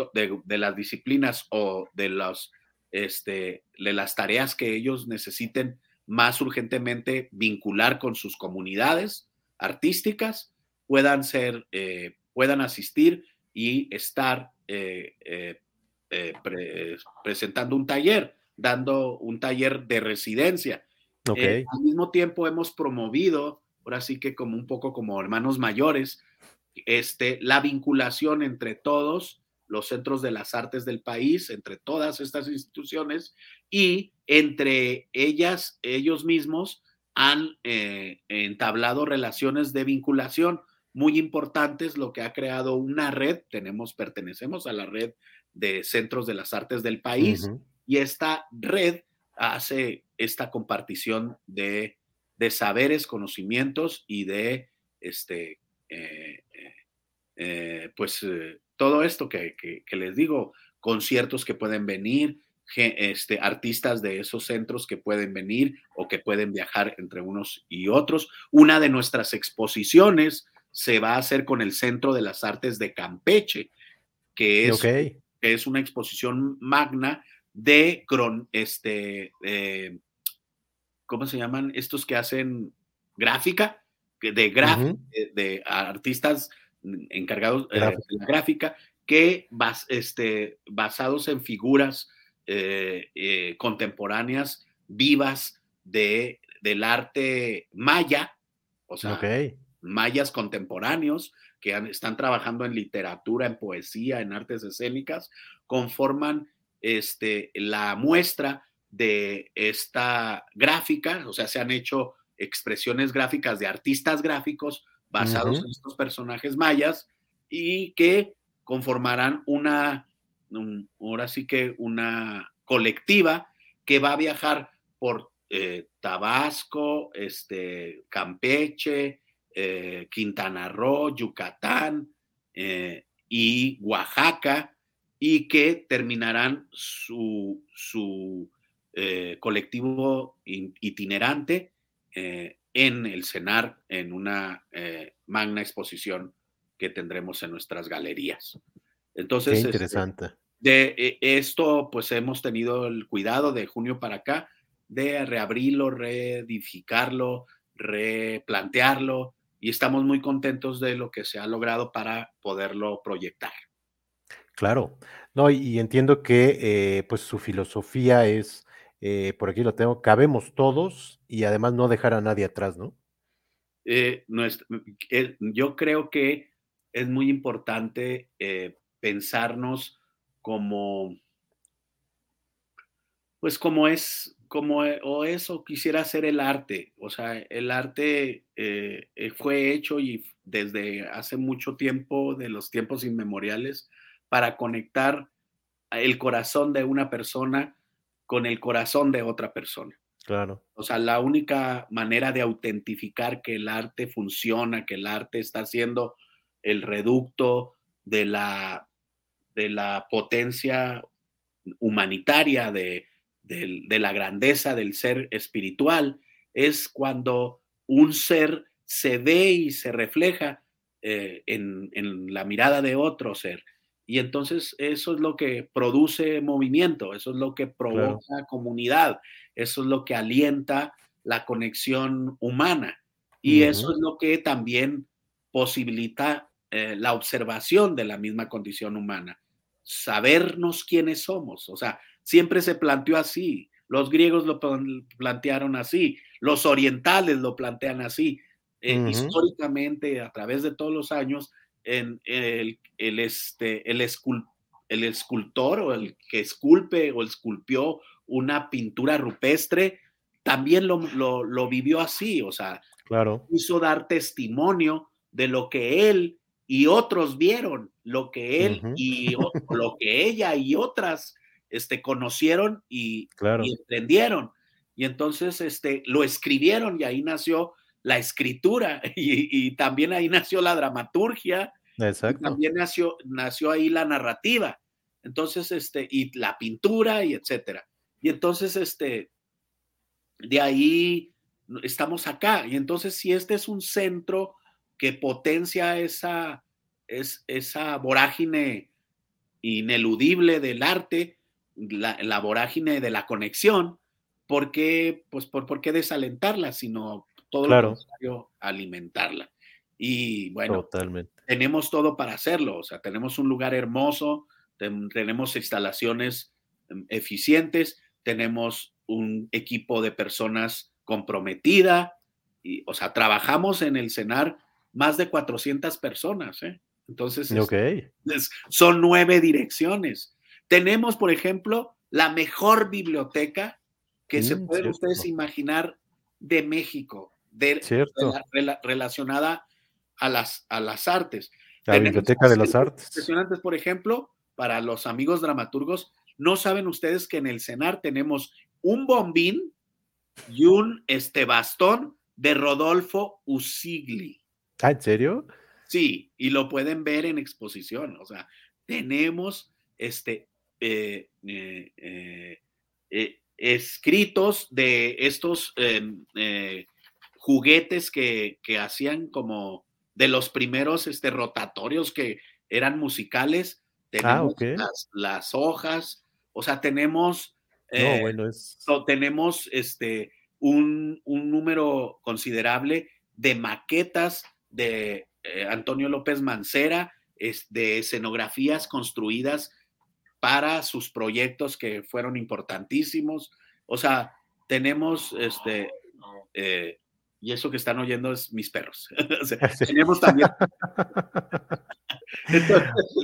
de, las disciplinas o de, los, este, de las tareas que ellos necesiten más urgentemente vincular con sus comunidades artísticas puedan ser, eh, puedan asistir y estar eh, presentando un taller dando un taller de residencia. Eh, al mismo tiempo hemos promovido, ahora sí que como un poco como hermanos mayores, este, la vinculación entre todos los centros de las artes del país, entre todas estas instituciones y entre ellas, ellos mismos han eh, entablado relaciones de vinculación muy importantes, lo que ha creado una red, tenemos, pertenecemos a la red de centros de las artes del país, y esta red hace esta compartición de, saberes, conocimientos y de, este, eh, eh, eh, pues, todo esto que, les digo, conciertos que pueden venir, este, artistas de esos centros que pueden venir o que pueden viajar entre unos y otros. Una de nuestras exposiciones se va a hacer con el Centro de las Artes de Campeche, que es, que es una exposición magna de, este, eh, ¿cómo se llaman? Estos que hacen gráfica, de, de, artistas encargados eh, de la gráfica, que este, basados en figuras eh, contemporáneas vivas de, del arte maya, o sea, mayas contemporáneos que están trabajando en literatura, en poesía, en artes escénicas, conforman este, la muestra de esta gráfica, o sea, se han hecho expresiones gráficas de artistas gráficos basados en estos personajes mayas y que conformarán una, ahora sí que una colectiva que va a viajar por eh, Tabasco, este, Campeche, eh, Quintana Roo, Yucatán eh, y Oaxaca, y que terminarán su, su colectivo itinerante en el CENAR, en una eh, magna exposición que tendremos en nuestras galerías. Entonces, Qué este, de esto, pues hemos tenido el cuidado de junio para acá de reabrirlo, reedificarlo, replantearlo y estamos muy contentos de lo que se ha logrado para poderlo proyectar. Claro, no, y, entiendo que eh, pues su filosofía es, eh, por aquí lo tengo, cabemos todos y además no dejar a nadie atrás, ¿no? Eh, yo creo que es muy importante pensarnos como, pues como es, como o eso quisiera ser el arte. O sea, el arte eh, eh, fue hecho y desde hace mucho tiempo, de los tiempos inmemoriales, para conectar el corazón de una persona con el corazón de otra persona. Claro. O sea, la única manera de autentificar que el arte funciona, que el arte está siendo el reducto de la, de la potencia humanitaria de, de, la grandeza del ser espiritual, es cuando un ser se ve y se refleja eh, en, la mirada de otro ser. Y entonces eso es lo que produce movimiento, eso es lo que provoca comunidad, eso es lo que alienta la conexión humana. Y eso es lo que también posibilita eh, la observación de la misma condición humana, sabernos quiénes somos. O sea, siempre se planteó así. Los griegos lo plantearon así, los orientales lo plantean así. Eh, históricamente, a través de todos los años, en el, este, el, el escultor o el que esculpe o esculpió una pintura rupestre, también lo, lo, vivió así, o sea, claro. quiso dar testimonio de lo que él y otros vieron, lo que él y lo que ella y otras este, conocieron y, entendieron. Y entonces este, lo escribieron y ahí nació la escritura y, también ahí nació la dramaturgia. Exacto. también nació, nació ahí la narrativa. Entonces, este, y la pintura y etcétera. Y entonces, este, de ahí estamos acá. Y entonces, si este es un centro que potencia esa, es, esa vorágine ineludible del arte, la, vorágine de la conexión, ¿por qué, pues, por, ¿por qué desalentarla? Sino todo lo necesario, alimentarla. Y bueno, tenemos todo para hacerlo, o sea, tenemos un lugar hermoso, tenemos instalaciones em, eficientes, tenemos un equipo de personas comprometida, y, o sea, trabajamos en el CENAR más de 400 personas, ¿eh? Entonces, son nueve direcciones. Tenemos, por ejemplo, la mejor biblioteca que se mm, pueden ustedes imaginar de México, de, relacionada a las, a las artes. La biblioteca de las artes. Impresionantes, por ejemplo, para los amigos dramaturgos, no saben ustedes que en el CENAR tenemos un bombín y un este bastón de Rodolfo Usigli. ¿Ah, en serio? Sí, y lo pueden ver en exposición. O sea, tenemos este eh, eh, eh, escritos de estos em, juguetes que, hacían como de los primeros este, rotatorios que eran musicales. Ah, tenemos las, hojas, o sea, tenemos, tenemos este, un, un, número considerable de maquetas de Antonio López Mancera, de escenografías construidas para sus proyectos que fueron importantísimos. O sea, tenemos este, eh, y eso que están oyendo es mis perros. tenemos también.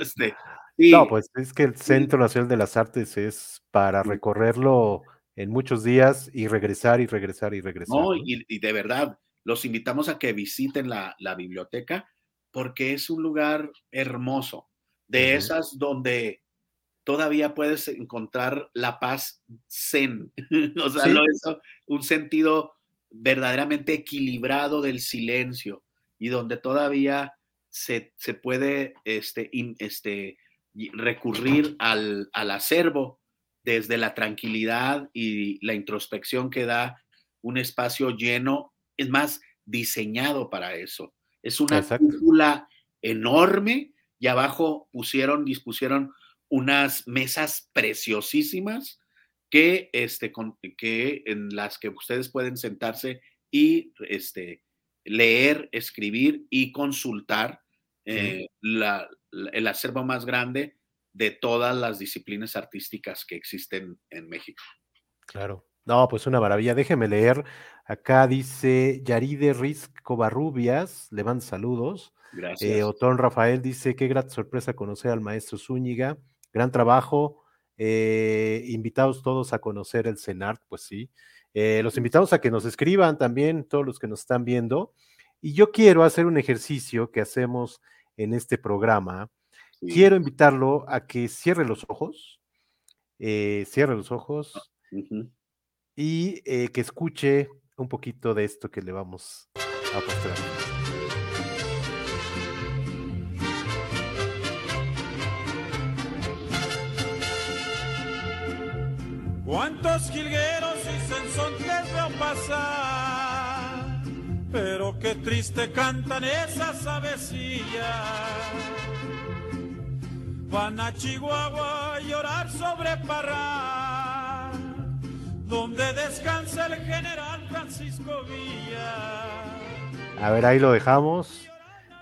Este, no, pues es que el Centro Nacional de las Artes es para recorrerlo en muchos días y regresar y regresar y regresar. No, Y, de verdad, los invitamos a que visiten la, biblioteca porque es un lugar hermoso, de esas donde todavía puedes encontrar la paz zen, o sea, un sentido verdaderamente equilibrado del silencio y donde todavía se, puede este, este, recurrir al, al acervo desde la tranquilidad y la introspección que da un espacio lleno, es más, diseñado para eso. Es una cúpula enorme y abajo pusieron, dispusieron unas mesas preciosísimas que, este, con, que en las que ustedes pueden sentarse y este, leer, escribir y consultar eh, la, el acervo más grande de todas las disciplinas artísticas que existen en México. Claro. No, pues una maravilla. Déjeme leer. Acá dice Yaride Riz Covarrubias, le mando saludos. Eh, Gracias. Otón Rafael dice, qué grata sorpresa conocer al maestro Zúñiga. Gran trabajo. Eh, invitados todos a conocer el CENART, pues sí. Eh, los invitamos a que nos escriban también, todos los que nos están viendo. Y yo quiero hacer un ejercicio que hacemos en este programa. Sí. Quiero invitarlo a que cierre los ojos, eh, cierre los ojos Ujú. y eh, que escuche un poquito de esto que le vamos a mostrar. Cuántos jilgueros y sensontes veo pasar, pero qué triste cantan esas avecillas. Van a Chihuahua a llorar sobre Parral, donde descansa el general Francisco Villa. A ver, ahí lo dejamos.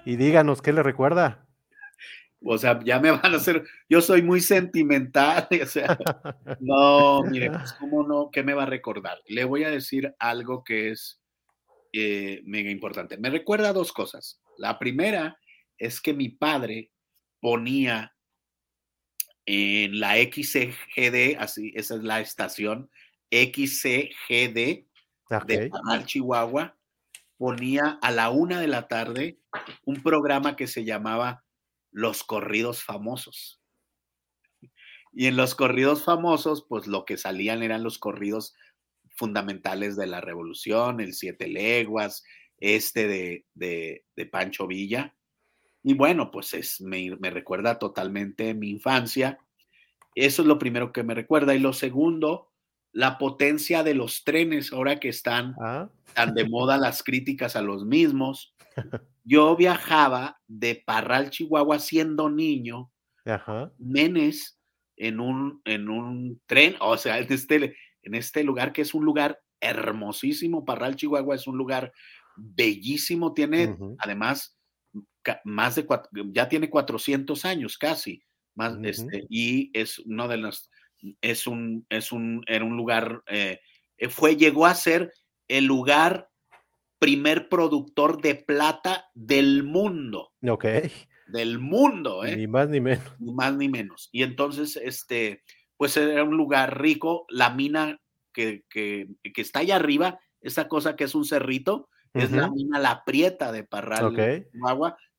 Y díganos qué le recuerda. O sea, ya me van a hacer, yo soy muy sentimental, o sea, no, mire, pues cómo no, ¿qué me va a recordar? Le voy a decir algo que es eh, mega importante. Me recuerda dos cosas. La primera es que mi padre ponía en la XCGD, así, esa es la estación, XCGD de Panal, Chihuahua, ponía a la una de la tarde un programa que se llamaba Los Corridos Famosos. Y en los corridos famosos, pues lo que salían eran los corridos fundamentales de la revolución, el Siete Leguas, este de, de, de Pancho Villa. Y bueno, pues es, me, me recuerda totalmente mi infancia. Eso es lo primero que me recuerda. Y lo segundo, la potencia de los trenes, ahora que están Ah, tan de moda las críticas a los mismos. Yo viajaba de Parral, Chihuahua, siendo niño, ajá. Menes, en un, en un tren, o sea, en este, en este lugar que es un lugar hermosísimo. Parral, Chihuahua es un lugar bellísimo, tiene además más de, cuat- ya tiene 400 años casi, más, este, y es uno de los, es un, es un, era un lugar, eh, fue, llegó a ser el lugar primer productor de plata del mundo, Ok. del mundo, ¿eh? Ni más ni menos. ni más ni menos. Y entonces, este, pues era un lugar rico, la mina que, que, que está allá arriba, esa cosa que es un cerrito, es la mina La Prieta de Parral,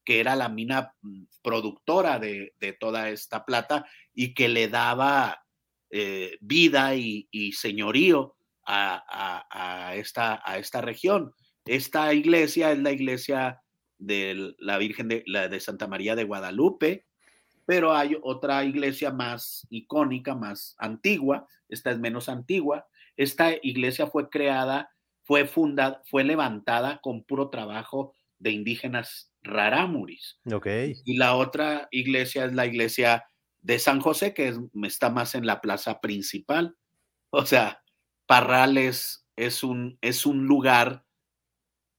que era la mina mm, productora de, de toda esta plata y que le daba eh, vida y, y señorío a, a- a esta, a esta región. Esta iglesia es la iglesia de la Virgen de, la de Santa María de Guadalupe, pero hay otra iglesia más icónica, más antigua, esta es menos antigua. Esta iglesia fue creada, fue fundada, fue levantada con puro trabajo de indígenas rarámuris. Ok. Y la otra iglesia es la iglesia de San José, que es- está más en la plaza principal. O sea, Parrales es un, es un lugar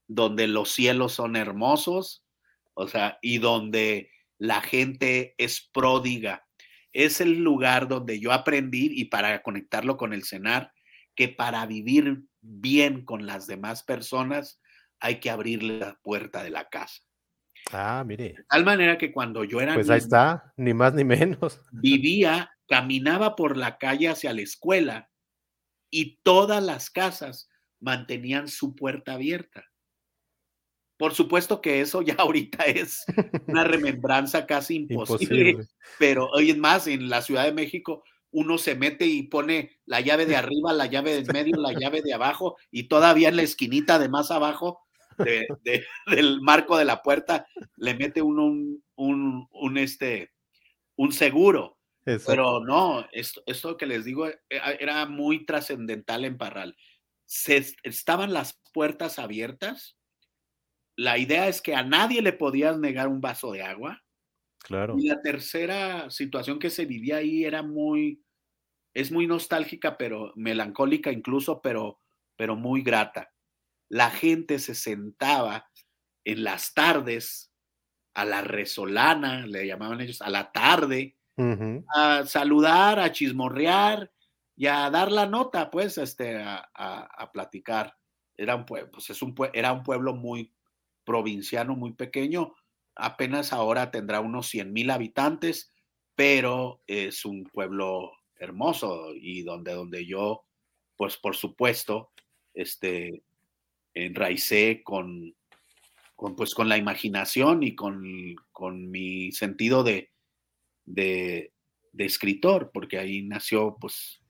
donde los cielos son hermosos, o sea, y donde la gente es pródiga. Es el lugar donde yo aprendí, y para conectarlo con el cenar, que para vivir bien con las demás personas hay que abrirle la puerta de la casa. Ah, mire. De tal manera que cuando yo era Pues ahí está, ni más ni menos. vivía, caminaba por la calle hacia la escuela y todas las casas mantenían su puerta abierta. Por supuesto que eso ya ahorita es una remembranza casi imposible, Imposible. pero hoy es más, en la Ciudad de México uno se mete y pone la llave de arriba, la llave del medio, la llave de abajo y todavía en la esquinita de más abajo de- de- del marco de la puerta le mete uno un, un, un, este, un seguro. Exacto. Pero no, esto, esto que les digo eh, era muy trascendental en Parral. Se, estaban las puertas abiertas. La idea es que a nadie le podías negar un vaso de agua. Claro. Y la tercera situación que se vivía ahí era muy, es muy nostálgica, pero melancólica incluso, pero, pero muy grata. La gente se sentaba en las tardes a la resolana, le llamaban ellos, a la tarde, a saludar, a chismorrear y a dar la nota, pues, este, a, platicar. Era un, pues es un, era un pueblo muy provinciano, muy pequeño, apenas ahora tendrá unos 100 mil habitantes, pero es un pueblo hermoso y donde, donde yo, pues por supuesto, este, enraicé con, con, pues, con la imaginación y con, con mi sentido de, de, escritor, porque ahí nació pues,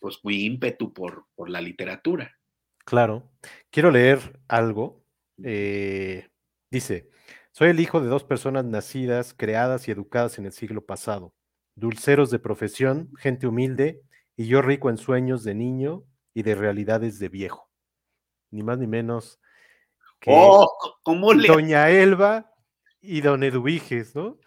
pues muy ímpetu por, por la literatura. Claro. Quiero leer algo. Eh, dice, soy el hijo de dos personas nacidas, creadas y educadas en el siglo pasado, dulceros de profesión, gente humilde, y yo rico en sueños de niño y de realidades de viejo. Ni más ni menos que oh, Doña Elba y Don Eduviges, ¿no?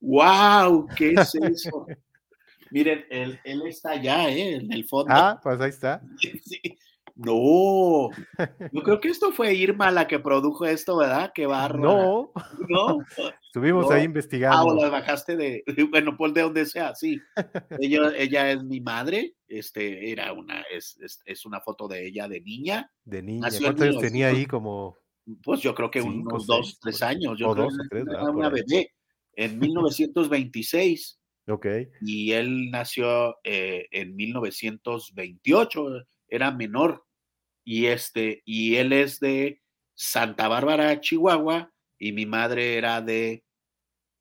¡Wow! ¿Qué es eso? Miren, él, está allá, ¿eh? En el fondo. Ah, pues ahí está. No, yo creo que esto fue Irma la que produjo esto, ¿verdad? Qué barro. No, no. Estuvimos ahí investigando. Ah, la bajaste de, bueno, por de donde sea, sí. ella, ella es mi madre, este, era una, es, es, una foto de ella de niña. De niña, ¿cuántos años tenía ahí como? Pues yo creo que unos dos, tres años. Yo o creo dos o tres, era una bebé en 1926. ok. Y él nació eh, en 1928, era menor. Y, este, y él es de Santa Bárbara, Chihuahua, y mi madre era de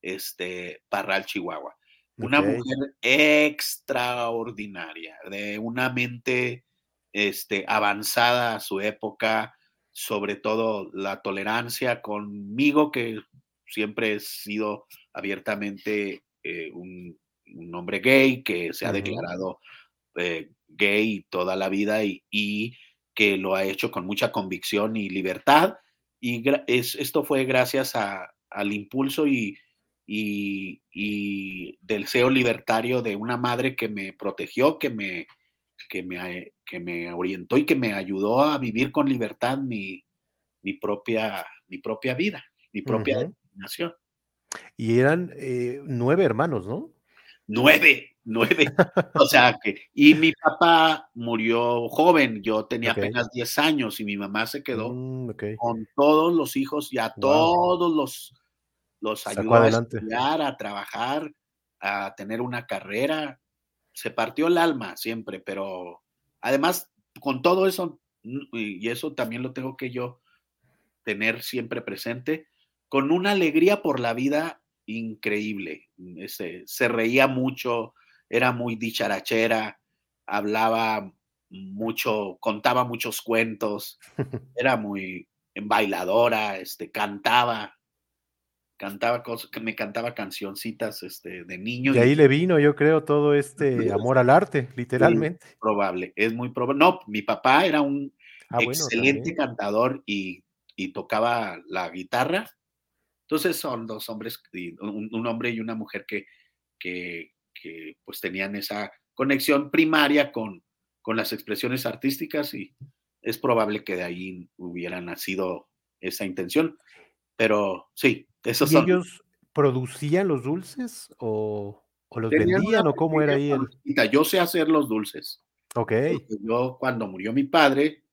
este, Parral, Chihuahua. Una mujer extraordinaria, de una mente este, avanzada a su época, sobre todo la tolerancia conmigo, que siempre he sido abiertamente eh, un, hombre gay que se ha declarado eh, gay toda la vida y, que lo ha hecho con mucha convicción y libertad. Y esto fue gracias al impulso y, y, del deseo libertario de una madre que me protegió, que me, que me, que me orientó y que me ayudó a vivir con libertad mi, mi, propia, mi propia vida, mi propia nación. Y eran eh, nueve hermanos, ¿no? Nueve, nueve. o sea que, y mi papá murió joven, yo tenía apenas 10 años y mi mamá se quedó mm, con todos los hijos, ya todos los, los ayudó a estudiar, a trabajar, a tener una carrera. Se partió el alma siempre, pero además con todo eso, y eso también lo tengo que yo tener siempre presente, con una alegría por la vida increíble. se reía mucho, era muy dicharachera, hablaba mucho, contaba muchos cuentos, era muy bailadora, este, cantaba, cantaba cosas, me cantaba cancioncitas este, de niño. Y ahí le vino, yo creo, todo este amor al arte, literalmente. probable, es muy probable. No, mi papá era un ah, excelente cantador y, y, tocaba la guitarra entonces son dos hombres, un, hombre y una mujer que, que, pues tenían esa conexión primaria con, con las expresiones artísticas y es probable que de ahí hubiera nacido esa intención. Pero sí, esos ¿Y ellos producían los dulces o, los vendían o cómo era ahí? El... Yo sé hacer los dulces. Ok. yo cuando murió mi padre,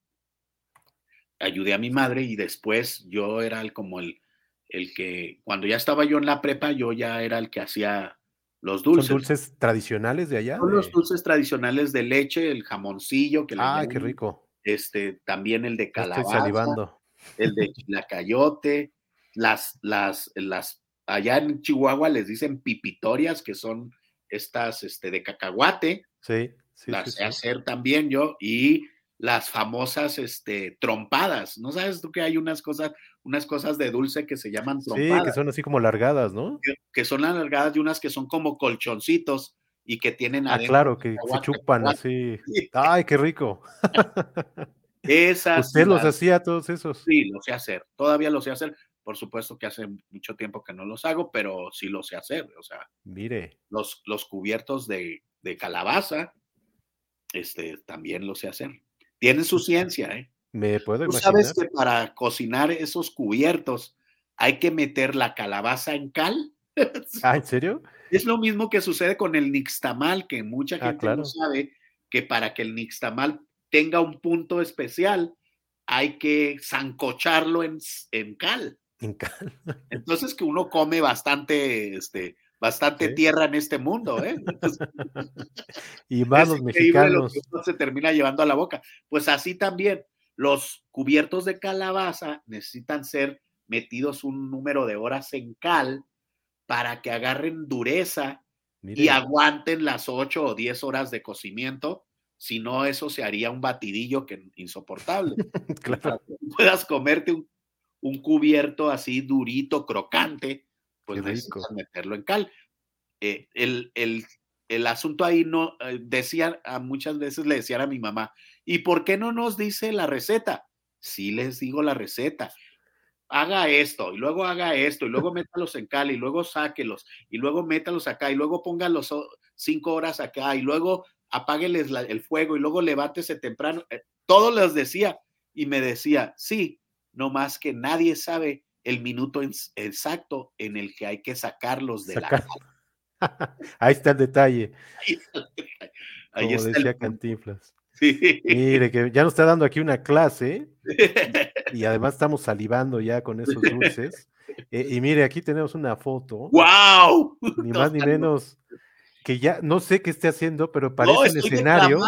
ayudé a mi madre y después yo era el, como el, el que cuando ya estaba yo en la prepa, yo ya era el que hacía los dulces. ¿Son dulces tradicionales de allá? Son los dulces tradicionales de leche, el jamoncillo. Que ah, qué rico. Este, también el de calabaza. Estoy salivando. El de chilacayote, las, las, las, allá en Chihuahua les dicen pipitorias, que son estas, este, de cacahuate. Sí, sí. Las sé hacer también yo, y las famosas, este, trompadas. ¿No sabes tú que hay unas cosas, unas cosas de dulce que se llaman trompadas. Sí, que son así como largadas, ¿no? Que, son alargadas y unas que son como colchoncitos y que tienen Ah, claro, que se chupan así. Ay, qué rico. Esas. ¿Usted los hacía todos esos? Sí, los sé hacer. Todavía los sé hacer. Por supuesto que hace mucho tiempo que no los hago, pero sí los sé hacer. O sea, mire. Los, los cubiertos de, de calabaza, este, también lo sé hacer. Tiene su ciencia, ¿eh? Me puedo Tú imaginar. sabes que para cocinar esos cubiertos hay que meter la calabaza en cal. Ah, ¿en serio? Es lo mismo que sucede con el nixtamal, que mucha Ah, gente claro. no sabe que para que el nixtamal tenga un punto especial hay que zancocharlo en, en cal. En cal. Entonces que uno come bastante, este, bastante Sí. tierra en este mundo, ¿eh? Entonces, Y más los increíble lo mexicanos. que uno se termina llevando a la boca. Pues así también, los cubiertos de calabaza necesitan ser metidos un número de horas en cal para que agarren dureza y aguanten las 8 o 10 horas de cocimiento. Si no, eso se haría un batidillo que insoportable. claro. Puedas comerte un, un cubierto así durito, crocante, pues necesitas meterlo en cal. Eh, el, el- el asunto ahí no, eh, decían, a muchas veces le decían a mi mamá, ¿y por qué no nos dice la receta? Sí les digo la receta. Haga esto, y luego haga esto, y luego métalos en cal, y luego sáquelos, y luego métalos acá, y luego póngalos cinco horas acá, y luego apágueles la- el fuego, y luego levántese temprano. Eh, Todo les decía, y me decía, sí, no más que nadie sabe el minuto exacto en el que hay que sacarlos de Sacar- la Ahí está el detalle, Ahí, ahí como está el decía punto. Cantinflas. Sí. Mire, que ya nos está dando aquí una clase y además estamos salivando ya con esos dulces. Eh, y mire, aquí tenemos una foto, ¡Wow! ni más ni menos, que ya no sé qué esté haciendo, pero No, parece un estoy escenario.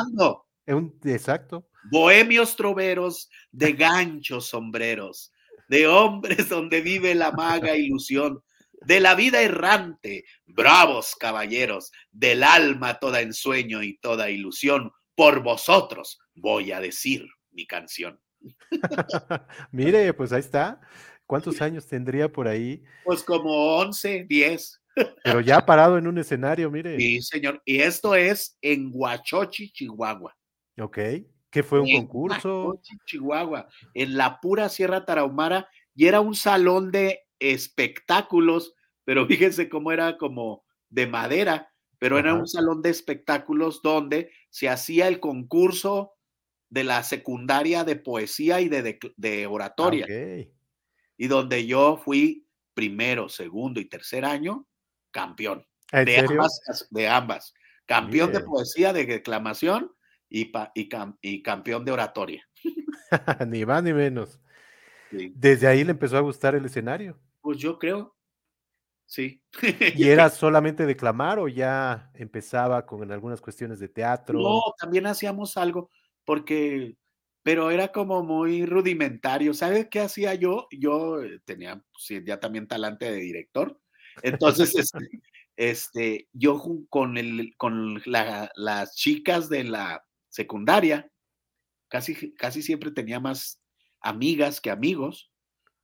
eh, un- exacto. Bohemios troveros de ganchos sombreros, de hombres donde vive la maga ilusión, de la vida errante, bravos caballeros, del alma toda ensueño y toda ilusión, por vosotros voy a decir mi canción. Mire, pues ahí está. ¿Cuántos años tendría por ahí? Pues como 11, 10. Pero ya parado en un escenario, mire. Sí, señor. Y esto es en Huachochi, Chihuahua. Ok. ¿Qué fue un en concurso? Huachochi, Chihuahua, en la pura Sierra Tarahumara, y era un salón de espectáculos, pero fíjense cómo era como de madera, pero era un salón de espectáculos donde se hacía el concurso de la secundaria de poesía y de, de- de Ah, oratoria, y donde yo fui primero, segundo y tercer año campeón ¿En de ambas, de ambas. Campeón de poesía, de declamación y, pa- y cam- y campeón de oratoria. ni más ni menos. Sí. Desde ahí le empezó a gustar el escenario. Pues yo creo, sí. ¿Y era solamente declamar o ya empezaba con algunas cuestiones de teatro? No, también hacíamos algo, porque, pero era como muy rudimentario. ¿Sabes qué hacía yo? Yo eh, tenía pues, ya también talante de director. Entonces, este, este, yo con, el, con la- las chicas de la secundaria, casi, casi siempre tenía más amigas que amigos,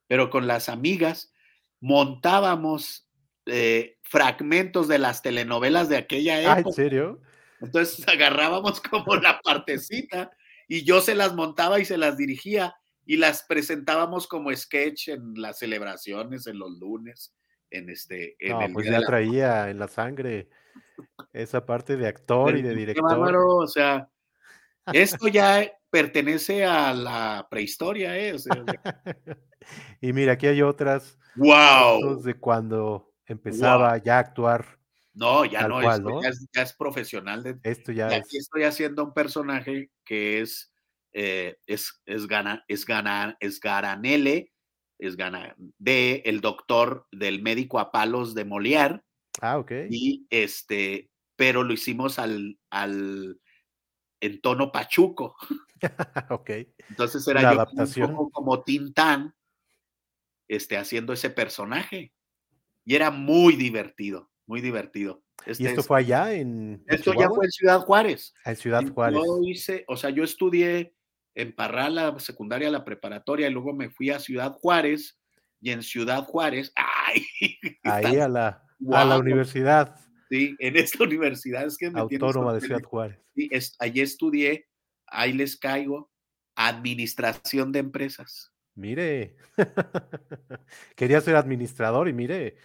pero con las amigas montábamos eh, fragmentos de las telenovelas de aquella Ah, ¿en época. serio? Entonces agarrábamos como la partecita y yo se las montaba y se las dirigía y las presentábamos como sketch en las celebraciones, en los lunes, en este, en No, el pues ya la- traía en la sangre esa parte de actor y de director. bárbaro, o sea, esto ya pertenece a la prehistoria, ¿eh? O sea, y mira, aquí hay otras ¡Wow! de cuando empezaba ya a actuar. No, ya no, cual, esto ¿no? Ya, es, ya es profesional. De, Esto ya es aquí estoy haciendo un personaje que es, eh, es, es, gana, es, gana, es Garanele, es gana, de el doctor del médico a palos de Molière, Ah, ok. y este, pero lo hicimos al, al en tono pachuco. ok. Entonces era Una yo adaptación. poco como Tintán, este, haciendo ese personaje. Y era muy divertido, muy divertido. Este ¿Y esto es- fue allá en, esto ya fue en Ciudad Juárez. Ah, en Ciudad Juárez. Yo hice, o sea, yo estudié en Parral la secundaria, la preparatoria, y luego me fui a Ciudad Juárez, y en Ciudad Juárez, ¡ay! Ahí está- a la, a la universidad sí, en esta universidad es que me autónoma de. Ciudad Juárez. Sí, es- allí estudié, ahí les caigo, administración de empresas. Mire, quería ser administrador y mire,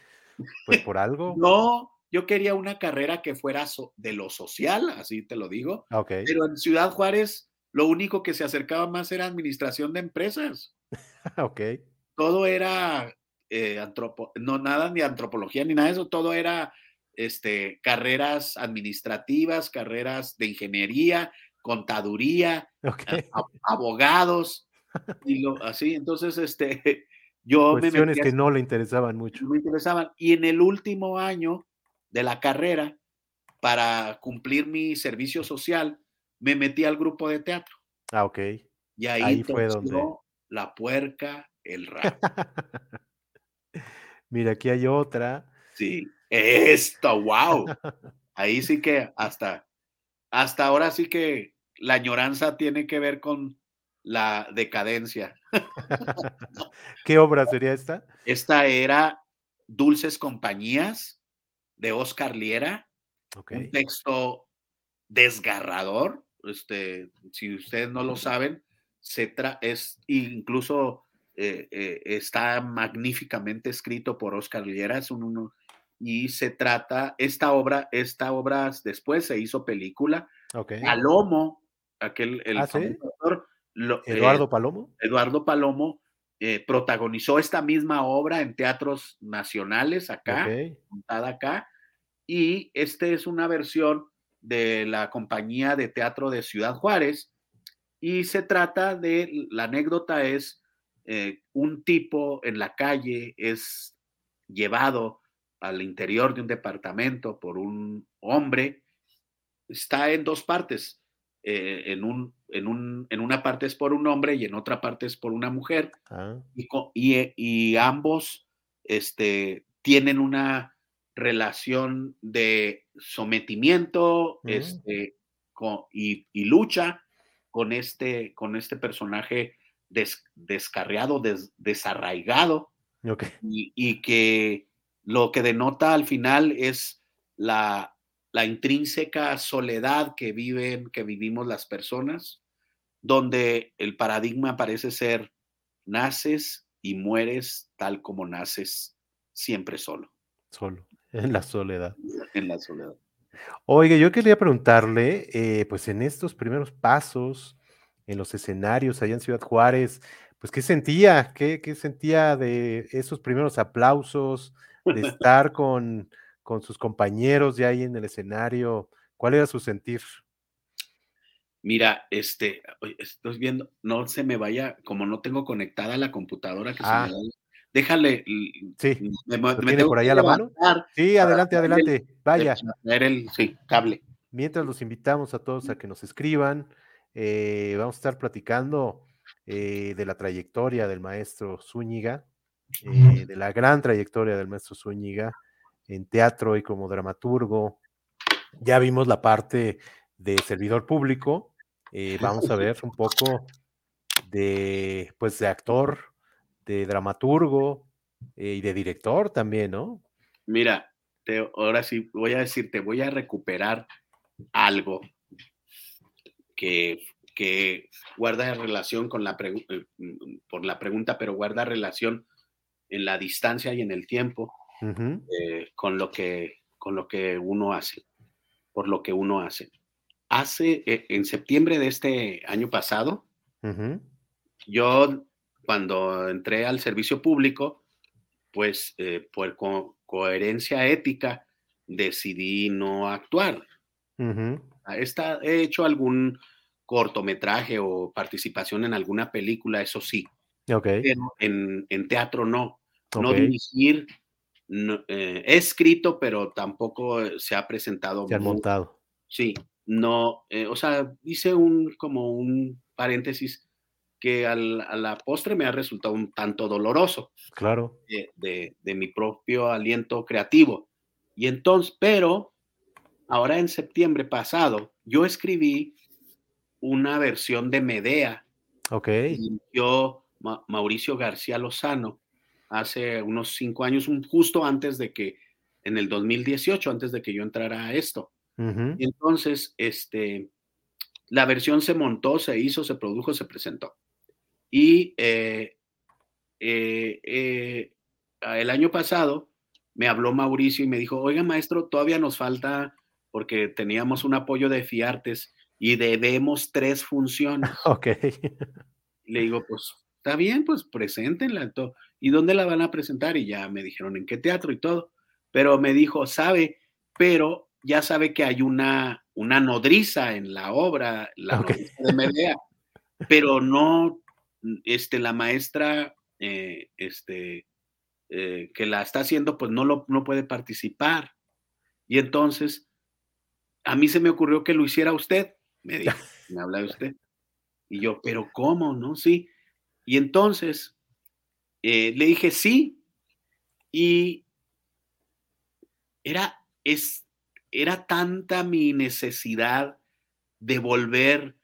pues por algo. No, yo quería una carrera que fuera de lo social, así te lo digo. Okay. Pero en Ciudad Juárez, lo único que se acercaba más era administración de empresas. ok. Todo era eh, antropo no nada ni antropología ni nada de eso, todo era este, carreras administrativas, carreras de ingeniería, contaduría, abogados, y lo, así. Entonces, este, yo Cuestiones que no le interesaban mucho. No me interesaban. Y en el último año de la carrera, para cumplir mi servicio social, me metí al grupo de teatro. Ah, ok. Y ahí, fue donde... la puerca, el rap. Mira, aquí hay otra. Sí, esto, wow. Ahí sí que hasta, hasta ahora sí que la añoranza tiene que ver con la decadencia. ¿Qué obra sería esta? Esta era Dulces Compañías de Oscar Liera. Un texto desgarrador. Este, si ustedes no lo saben, se es incluso eh, eh, está magníficamente escrito por Oscar Liera. Es un, y se trata, esta obra, esta obra después se hizo película. Palomo, aquel, el ¿Ah, Eduardo eh, Palomo. Eduardo Palomo eh, protagonizó esta misma obra en teatros nacionales acá, montada acá, y esta es una versión de la compañía de teatro de Ciudad Juárez, y se trata de, la anécdota es, eh, un tipo en la calle es llevado al interior de un departamento por un hombre, está en dos partes. Eh, en, un, en, un, en, una parte es por un hombre y en otra parte es por una mujer. Ah. Y, y, ambos este, tienen una relación de sometimiento mm. este, y, y, lucha con este, con este personaje descarriado, desarraigado. Y, y, que lo que denota al final es la, la intrínseca soledad que viven, que vivimos las personas, donde el paradigma parece ser naces y mueres tal como naces, siempre solo. Solo, en la soledad. En la soledad. Oiga, yo quería preguntarle, eh, pues en estos primeros pasos, en los escenarios allá en Ciudad Juárez, pues qué sentía, qué, qué sentía de esos primeros aplausos, de estar con, con sus compañeros ya ahí en el escenario? ¿Cuál era su sentir? Mira, este, estoy viendo, no se me vaya, como no tengo conectada la computadora, que se me ah. déjale. Sí, me, tiene por ahí a la mano? Sí, adelante, adelante, vaya. El, sí, cable. Mientras los invitamos a todos a que nos escriban, eh, vamos a estar platicando eh, de la trayectoria del maestro Zúñiga, eh, de la gran trayectoria del maestro Zúñiga en teatro y como dramaturgo. Ya vimos la parte de servidor público. Eh, vamos a ver un poco de, pues, de actor, de dramaturgo eh, y de director también, ¿no? Mira, te, ahora sí voy a decirte, voy a recuperar algo que, que guarda relación con la por la pregunta, pero guarda relación en la distancia y en el tiempo eh, con, lo que, con lo que uno hace, por lo que uno hace. Hace, eh, en septiembre de este año pasado, yo cuando entré al servicio público, pues eh, por coherencia ética decidí no actuar. he hecho algún cortometraje o participación en alguna película, eso sí. Okay. Pero en, teatro no. No dirigir, no, eh, he escrito, pero tampoco eh, se ha presentado. Se ha montado. Sí, no, eh, o sea, hice un, como un paréntesis que al, a la postre me ha resultado un tanto doloroso. Claro. De, de, mi propio aliento creativo. Y entonces, pero ahora en septiembre pasado, yo escribí una versión de Medea. Ok. Y yo, Mauricio García Lozano, hace unos cinco años, justo antes de que, en el 2018, antes de que yo entrara a esto. Y entonces, este, la versión se montó, se hizo, se produjo, se presentó. Y eh, eh, eh, el año pasado me habló Mauricio y me dijo, oiga maestro, todavía nos falta porque teníamos un apoyo de Fiartes y debemos tres funciones. Ok. Le digo, pues está bien, pues preséntenla. ¿Y dónde la van a presentar? Y ya me dijeron en qué teatro y todo. Pero me dijo, sabe, pero ya sabe que hay una, una nodriza en la obra, la nodriza de Medea, pero no, este, la maestra, eh, este, eh, que la está haciendo, pues no, lo, no puede participar. Y entonces, a mí se me ocurrió que lo hiciera usted, me dijo, me habla de usted. Y yo, pero ¿cómo? ¿No? Sí. Y entonces eh, le dije sí. Y era, es, era tanta mi necesidad de volver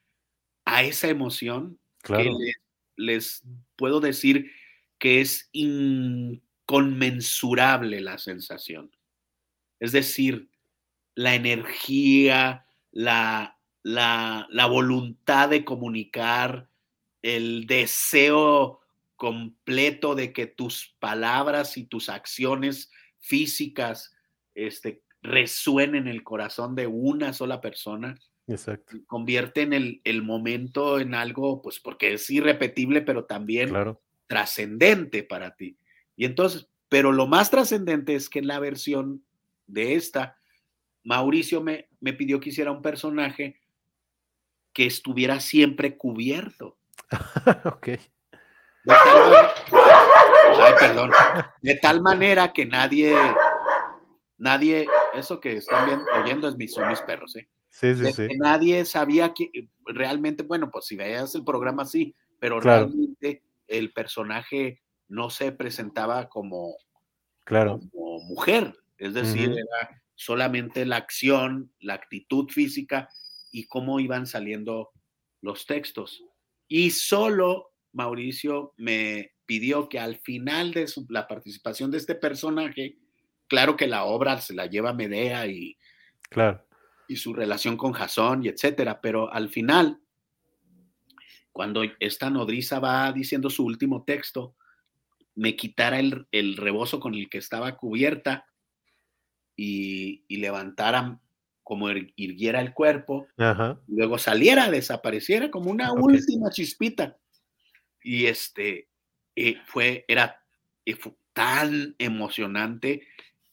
a esa emoción que les, puedo decir que es inconmensurable la sensación. Es decir, la energía, la, la, la voluntad de comunicar, el deseo completo de que tus palabras y tus acciones físicas este, resuenen en el corazón de una sola persona. Exacto. Convierten el, el momento en algo, pues porque es irrepetible, pero también trascendente para ti. Y entonces, pero lo más trascendente es que en la versión de esta, Mauricio me, me pidió que hiciera un personaje que estuviera siempre cubierto. ok. De tal, ay, perdón, de tal manera que nadie, nadie, eso que están viendo, oyendo es mis, son mis perros, ¿eh? Sí, sí, sí. Que nadie sabía que realmente, bueno, pues si veías el programa sí, pero realmente el personaje no se presentaba como, claro. como mujer, es decir, era solamente la acción, la actitud física y cómo iban saliendo los textos. Y solo Mauricio me pidió que al final de la participación de este personaje, claro que la obra se la lleva Medea y, claro. y su relación con Jasón y etcétera, pero al final, cuando esta nodriza va diciendo su último texto, me quitara el, el rebozo con el que estaba cubierta y, y levantara como irguiera el cuerpo, luego saliera, desapareciera como una última chispita. Y este, eh, fue, era eh, tan emocionante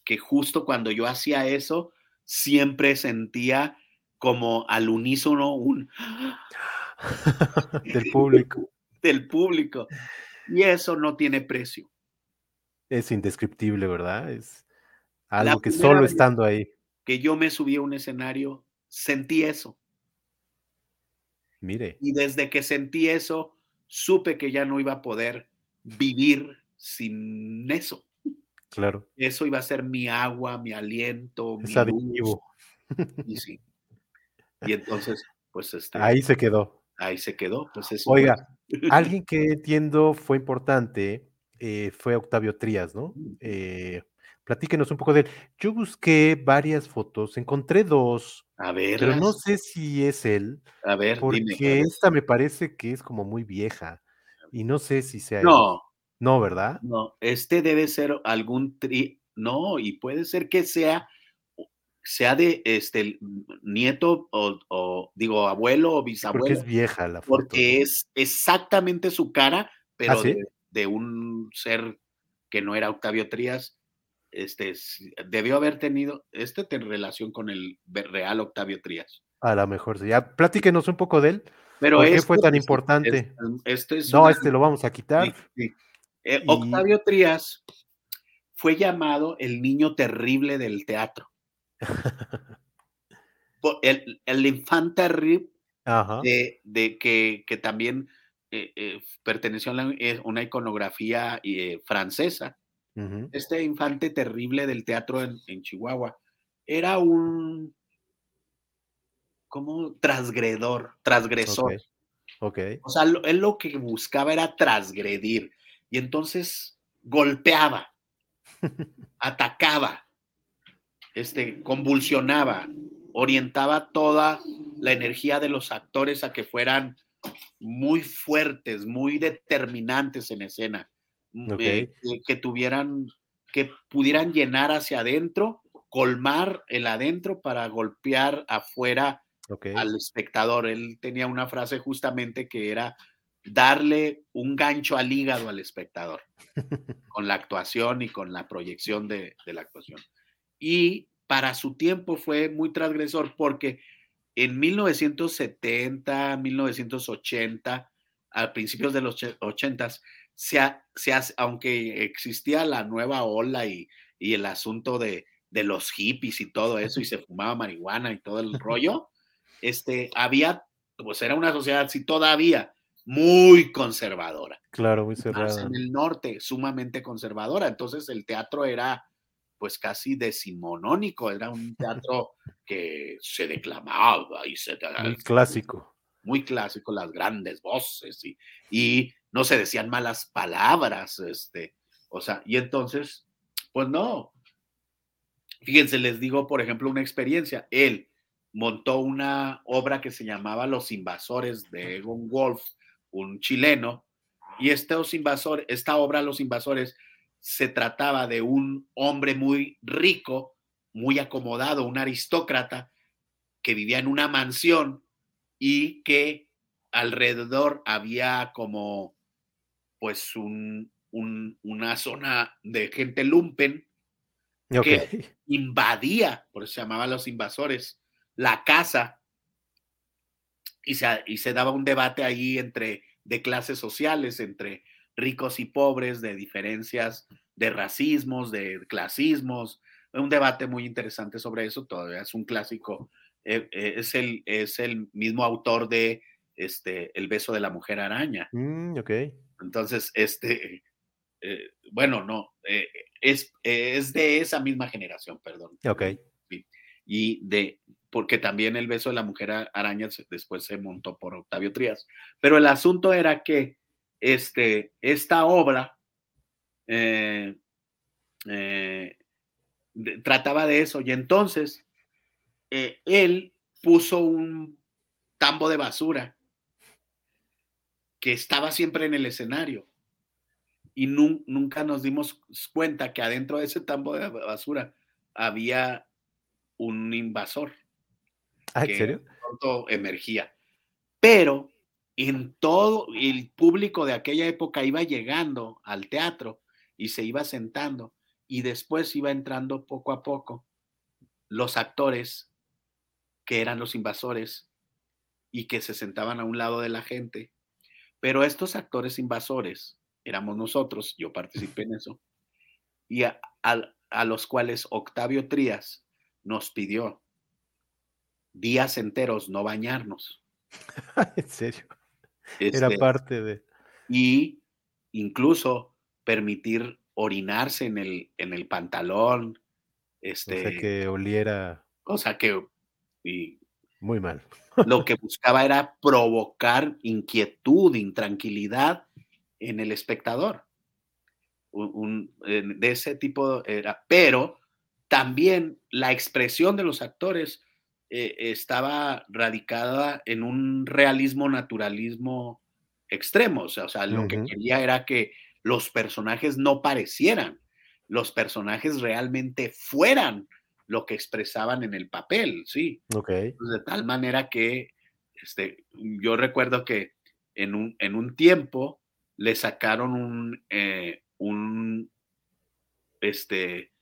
que justo cuando yo hacía eso, siempre sentía como al unísono un... del público. del público. Y eso no tiene precio. Es indescriptible, ¿verdad? Es algo que solo estando ahí que yo me subí a un escenario, sentí eso. Mire. Y desde que sentí eso, supe que ya no iba a poder vivir sin eso. Claro. Eso iba a ser mi agua, mi aliento, es mi Y sí. Y entonces, pues este. Ahí se quedó. Ahí se quedó. Pues eso. Oiga, alguien que entiendo fue importante eh, fue Octavio Trías, ¿no? Eh, Platíquenos un poco de él. Yo busqué varias fotos, encontré dos, a ver, pero no sé si es él. A ver, porque esta me parece que es como muy vieja y no sé si sea. No, no, ¿verdad? No, este debe ser algún tri, no, y puede ser que sea sea de este nieto o, digo abuelo o bisabuelo. Porque es vieja la foto. Porque es exactamente su cara, pero ¿Ah, de, de, un ser que no era Octavio Trías este, debió haber tenido este en relación con el real Octavio Trías. A lo mejor. Ya, platíquenos un poco de él. Pero ¿Por qué fue tan importante? Este no, este lo vamos a quitar. Eh, Octavio Trías fue llamado el niño terrible del teatro. el, el infante terrible de, que, que, también eh, eh, perteneció a una iconografía francesa este infante terrible del teatro en, Chihuahua, era un como transgredor, transgresor. Okay. O sea, él lo que buscaba era transgredir y entonces golpeaba, atacaba, este, convulsionaba, orientaba toda la energía de los actores a que fueran muy fuertes, muy determinantes en escena. Eh, que, tuvieran que pudieran llenar hacia adentro, colmar el adentro para golpear afuera al espectador. Él tenía una frase justamente que era darle un gancho al hígado al espectador con la actuación y con la proyección de, la actuación. Y para su tiempo fue muy transgresor porque en 1970, 1980, a principios de los 80, se, se aunque existía la nueva ola y, el asunto de, de, los hippies y todo eso, y se fumaba marihuana y todo el rollo, este, había, pues era una sociedad, sí, todavía muy conservadora. Claro, muy cerrada. en el norte, sumamente conservadora. Entonces el teatro era pues casi decimonónico, era un teatro que se declamaba y se... Muy clásico. Muy clásico, las grandes voces y, y no se decían malas palabras, este, o sea, y entonces, pues no. Fíjense, les digo, por ejemplo, una experiencia. Él montó una obra que se llamaba Los Invasores de Egon Wolf, un chileno, y estos invasores, esta obra Los Invasores se trataba de un hombre muy rico, muy acomodado, un aristócrata que vivía en una mansión y que alrededor había como pues un, una zona de gente lumpen que invadía, por eso se llamaba los invasores, la casa y se, y se daba un debate ahí entre de clases sociales, entre ricos y pobres, de diferencias de racismos, de clasismos, un debate muy interesante sobre eso, todavía es un clásico, eh, eh, es, el, es el mismo autor de este, El beso de la mujer araña. Mm, ok. Entonces, este, eh, bueno, no, es, es de esa misma generación, perdón. Ok. Y de, porque también el beso de la mujer araña después se montó por Octavio Trías. Pero el asunto era que este, esta obra eh, eh, trataba de eso y entonces eh, él puso un tambo de basura que estaba siempre en el escenario y nunca nos dimos cuenta que adentro de ese tambo de basura había un invasor. ¿Ah, ¿En serio? Pronto emergía. Pero en todo el público de aquella época iba llegando al teatro y se iba sentando y después iba entrando poco a poco los actores que eran los invasores y que se sentaban a un lado de la gente. Pero estos actores invasores éramos nosotros, yo participé en eso, y a, a los cuales Octavio Trías nos pidió días enteros no bañarnos. ¿En serio? Era este, parte de... Y incluso permitir orinarse en el, en el pantalón. Este, o sea, que oliera... O sea, que... Y, Muy mal. Lo que buscaba era provocar inquietud, intranquilidad en el espectador. de ese tipo era, pero también la expresión de los actores eh, estaba radicada en un realismo, naturalismo extremo. O sea, lo que quería era que los personajes no parecieran, los personajes realmente fueran lo que expresaban en el papel, sí. Okay. de tal manera que este, yo recuerdo que en un, en un tiempo le sacaron un, eh, un, este,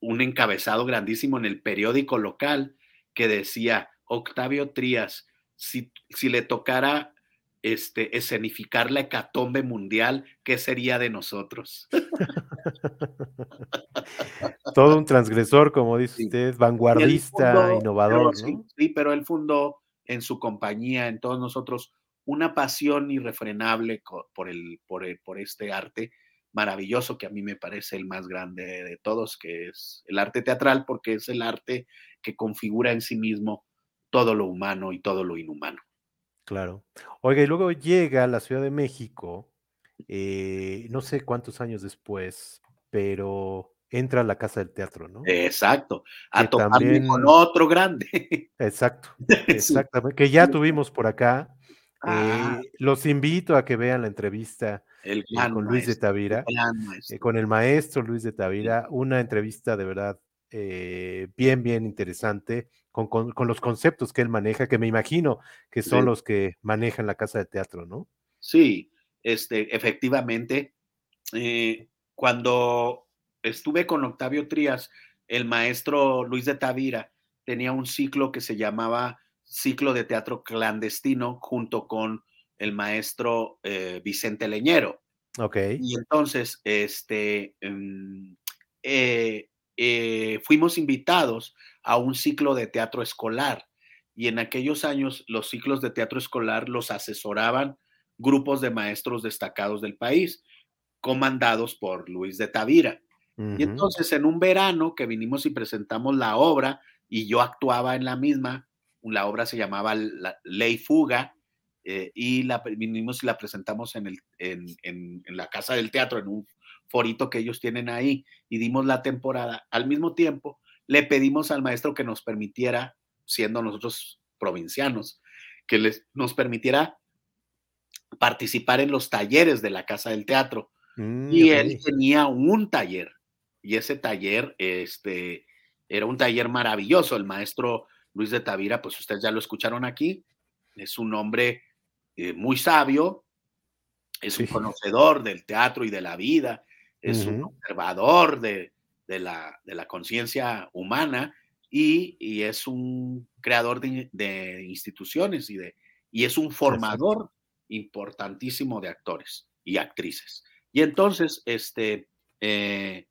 un encabezado grandísimo en el periódico local que decía, Octavio Trías, si, si le tocara este, escenificar la hecatombe mundial, ¿qué sería de nosotros? Todo un transgresor, como dice usted, vanguardista, innovador. ¿no? sí, pero él fundó en su compañía, en todos nosotros, una pasión irrefrenable por, el, por, el, por este arte maravilloso que a mí me parece el más grande de todos, que es el arte teatral, porque es el arte que configura en sí mismo todo lo humano y todo lo inhumano. Claro. Oiga, y luego llega a la Ciudad de México, eh, no sé cuántos años después, pero entra a la Casa del Teatro, ¿no? Exacto, a tocar con otro grande. Exacto, exactamente, que ya tuvimos por acá Ah. Eh, los invito a que vean la entrevista el eh, con Luis de Tavira, eh, con el maestro Luis de Tavira, una entrevista de verdad bien, bien interesante, con, con, los conceptos que él maneja, que me imagino que son los que manejan la casa de teatro, ¿no? Sí, este, efectivamente, cuando estuve con Octavio Trías, el maestro Luis de Tavira tenía un ciclo que se llamaba ciclo de teatro clandestino junto con el maestro eh, Vicente Leñero. Ok. Y entonces, este, em, eh, eh, fuimos invitados a un ciclo de teatro escolar. Y en aquellos años los ciclos de teatro escolar los asesoraban grupos de maestros destacados del país, comandados por Luis de Tavira. Y entonces en un verano que vinimos y presentamos la obra y yo actuaba en la misma, la obra se llamaba la Ley Fuga eh, y la vinimos y la presentamos en, el, en, la Casa del Teatro, en un forito que ellos tienen ahí y dimos la temporada. Al mismo tiempo, le pedimos al maestro que nos permitiera, siendo nosotros provincianos, que les, nos permitiera participar en los talleres de la Casa del Teatro. Mm, y él tenía un taller y ese taller este, era un taller maravilloso. El maestro Luis de Tavira, pues ustedes ya lo escucharon aquí, es un hombre eh, muy sabio, es un conocedor del teatro y de la vida, es un observador de, la, conciencia humana y, es un creador de, instituciones y, de, y es un formador importantísimo de actores y actrices. Y entonces, este, eh,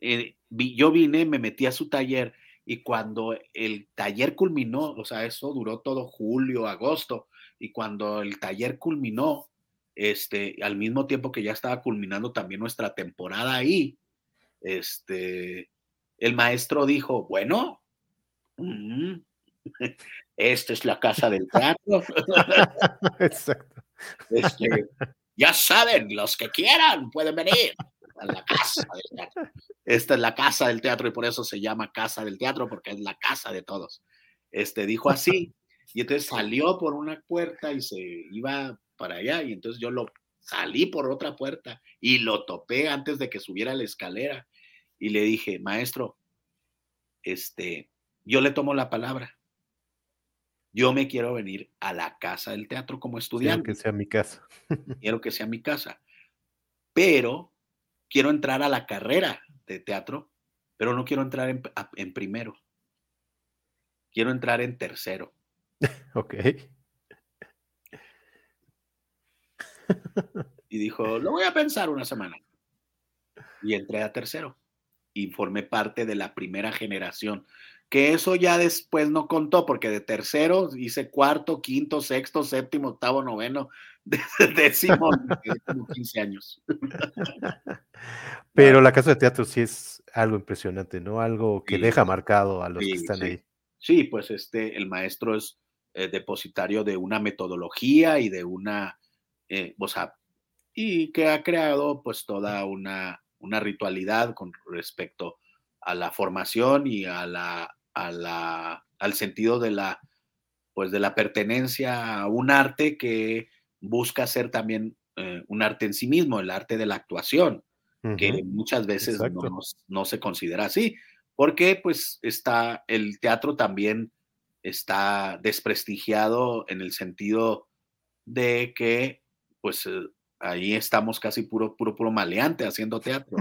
eh, yo vine, me metí a su taller y cuando el taller culminó, o sea, eso duró todo julio, agosto, y cuando el taller culminó, este, al mismo tiempo que ya estaba culminando también nuestra temporada ahí, este, el maestro dijo, bueno, mm, esta es la casa del teatro. Exacto. Este, ya saben, los que quieran pueden venir a la casa del teatro. Esta es la casa del teatro y por eso se llama casa del teatro, porque es la casa de todos. Este dijo así, y entonces salió por una puerta y se iba para allá, y entonces yo lo salí por otra puerta y lo topé antes de que subiera la escalera y le dije, maestro, este, yo le tomo la palabra. Yo me quiero venir a la casa del teatro como estudiante. Quiero que sea mi casa. quiero que sea mi casa. Pero quiero entrar a la carrera de teatro, pero no quiero entrar en, primero. Quiero entrar en tercero. ok. Y dijo, lo voy a pensar una semana. Y entré a tercero. Y formé parte de la primera generación. Que eso ya después no contó, porque de tercero hice cuarto, quinto, sexto, séptimo, octavo, noveno, décimo, 15 años. Pero la casa de teatro sí es algo impresionante, ¿no? Algo que deja marcado a los que están ahí. Sí, pues este, el maestro es eh, depositario de una metodología y de una, eh, o sea, y que ha creado pues toda una, una ritualidad con respecto a la formación y a la, a la, al sentido de la, pues de la pertenencia a un arte que busca ser también eh, un arte en sí mismo, el arte de la actuación, que muchas veces no, se considera así, porque pues está, el teatro también está desprestigiado en el sentido de que pues eh, ahí estamos casi puro, puro, puro maleante haciendo teatro,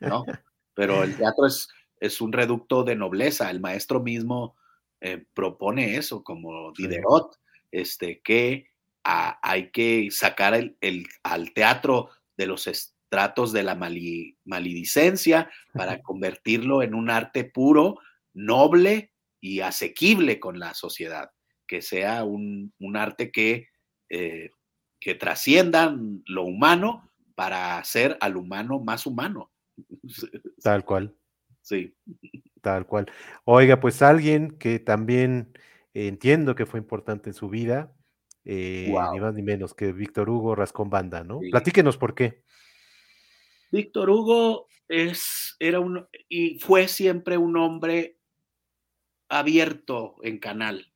¿no? Pero el teatro es, es un reducto de nobleza, el maestro mismo eh, propone eso como Diderot, este, que hay que sacar el, al teatro de los estratos de la maledicencia para convertirlo en un arte puro, noble y asequible con la sociedad, que sea un, arte que, eh, que trascienda lo humano para hacer al humano más humano. Tal cual. Sí. Tal cual. Oiga, pues alguien que también entiendo que fue importante en su vida, eh, ni más ni menos que Víctor Hugo Rascón Banda, ¿no? Platíquenos por qué. Víctor Hugo es, era un, y fue siempre un hombre abierto en canal,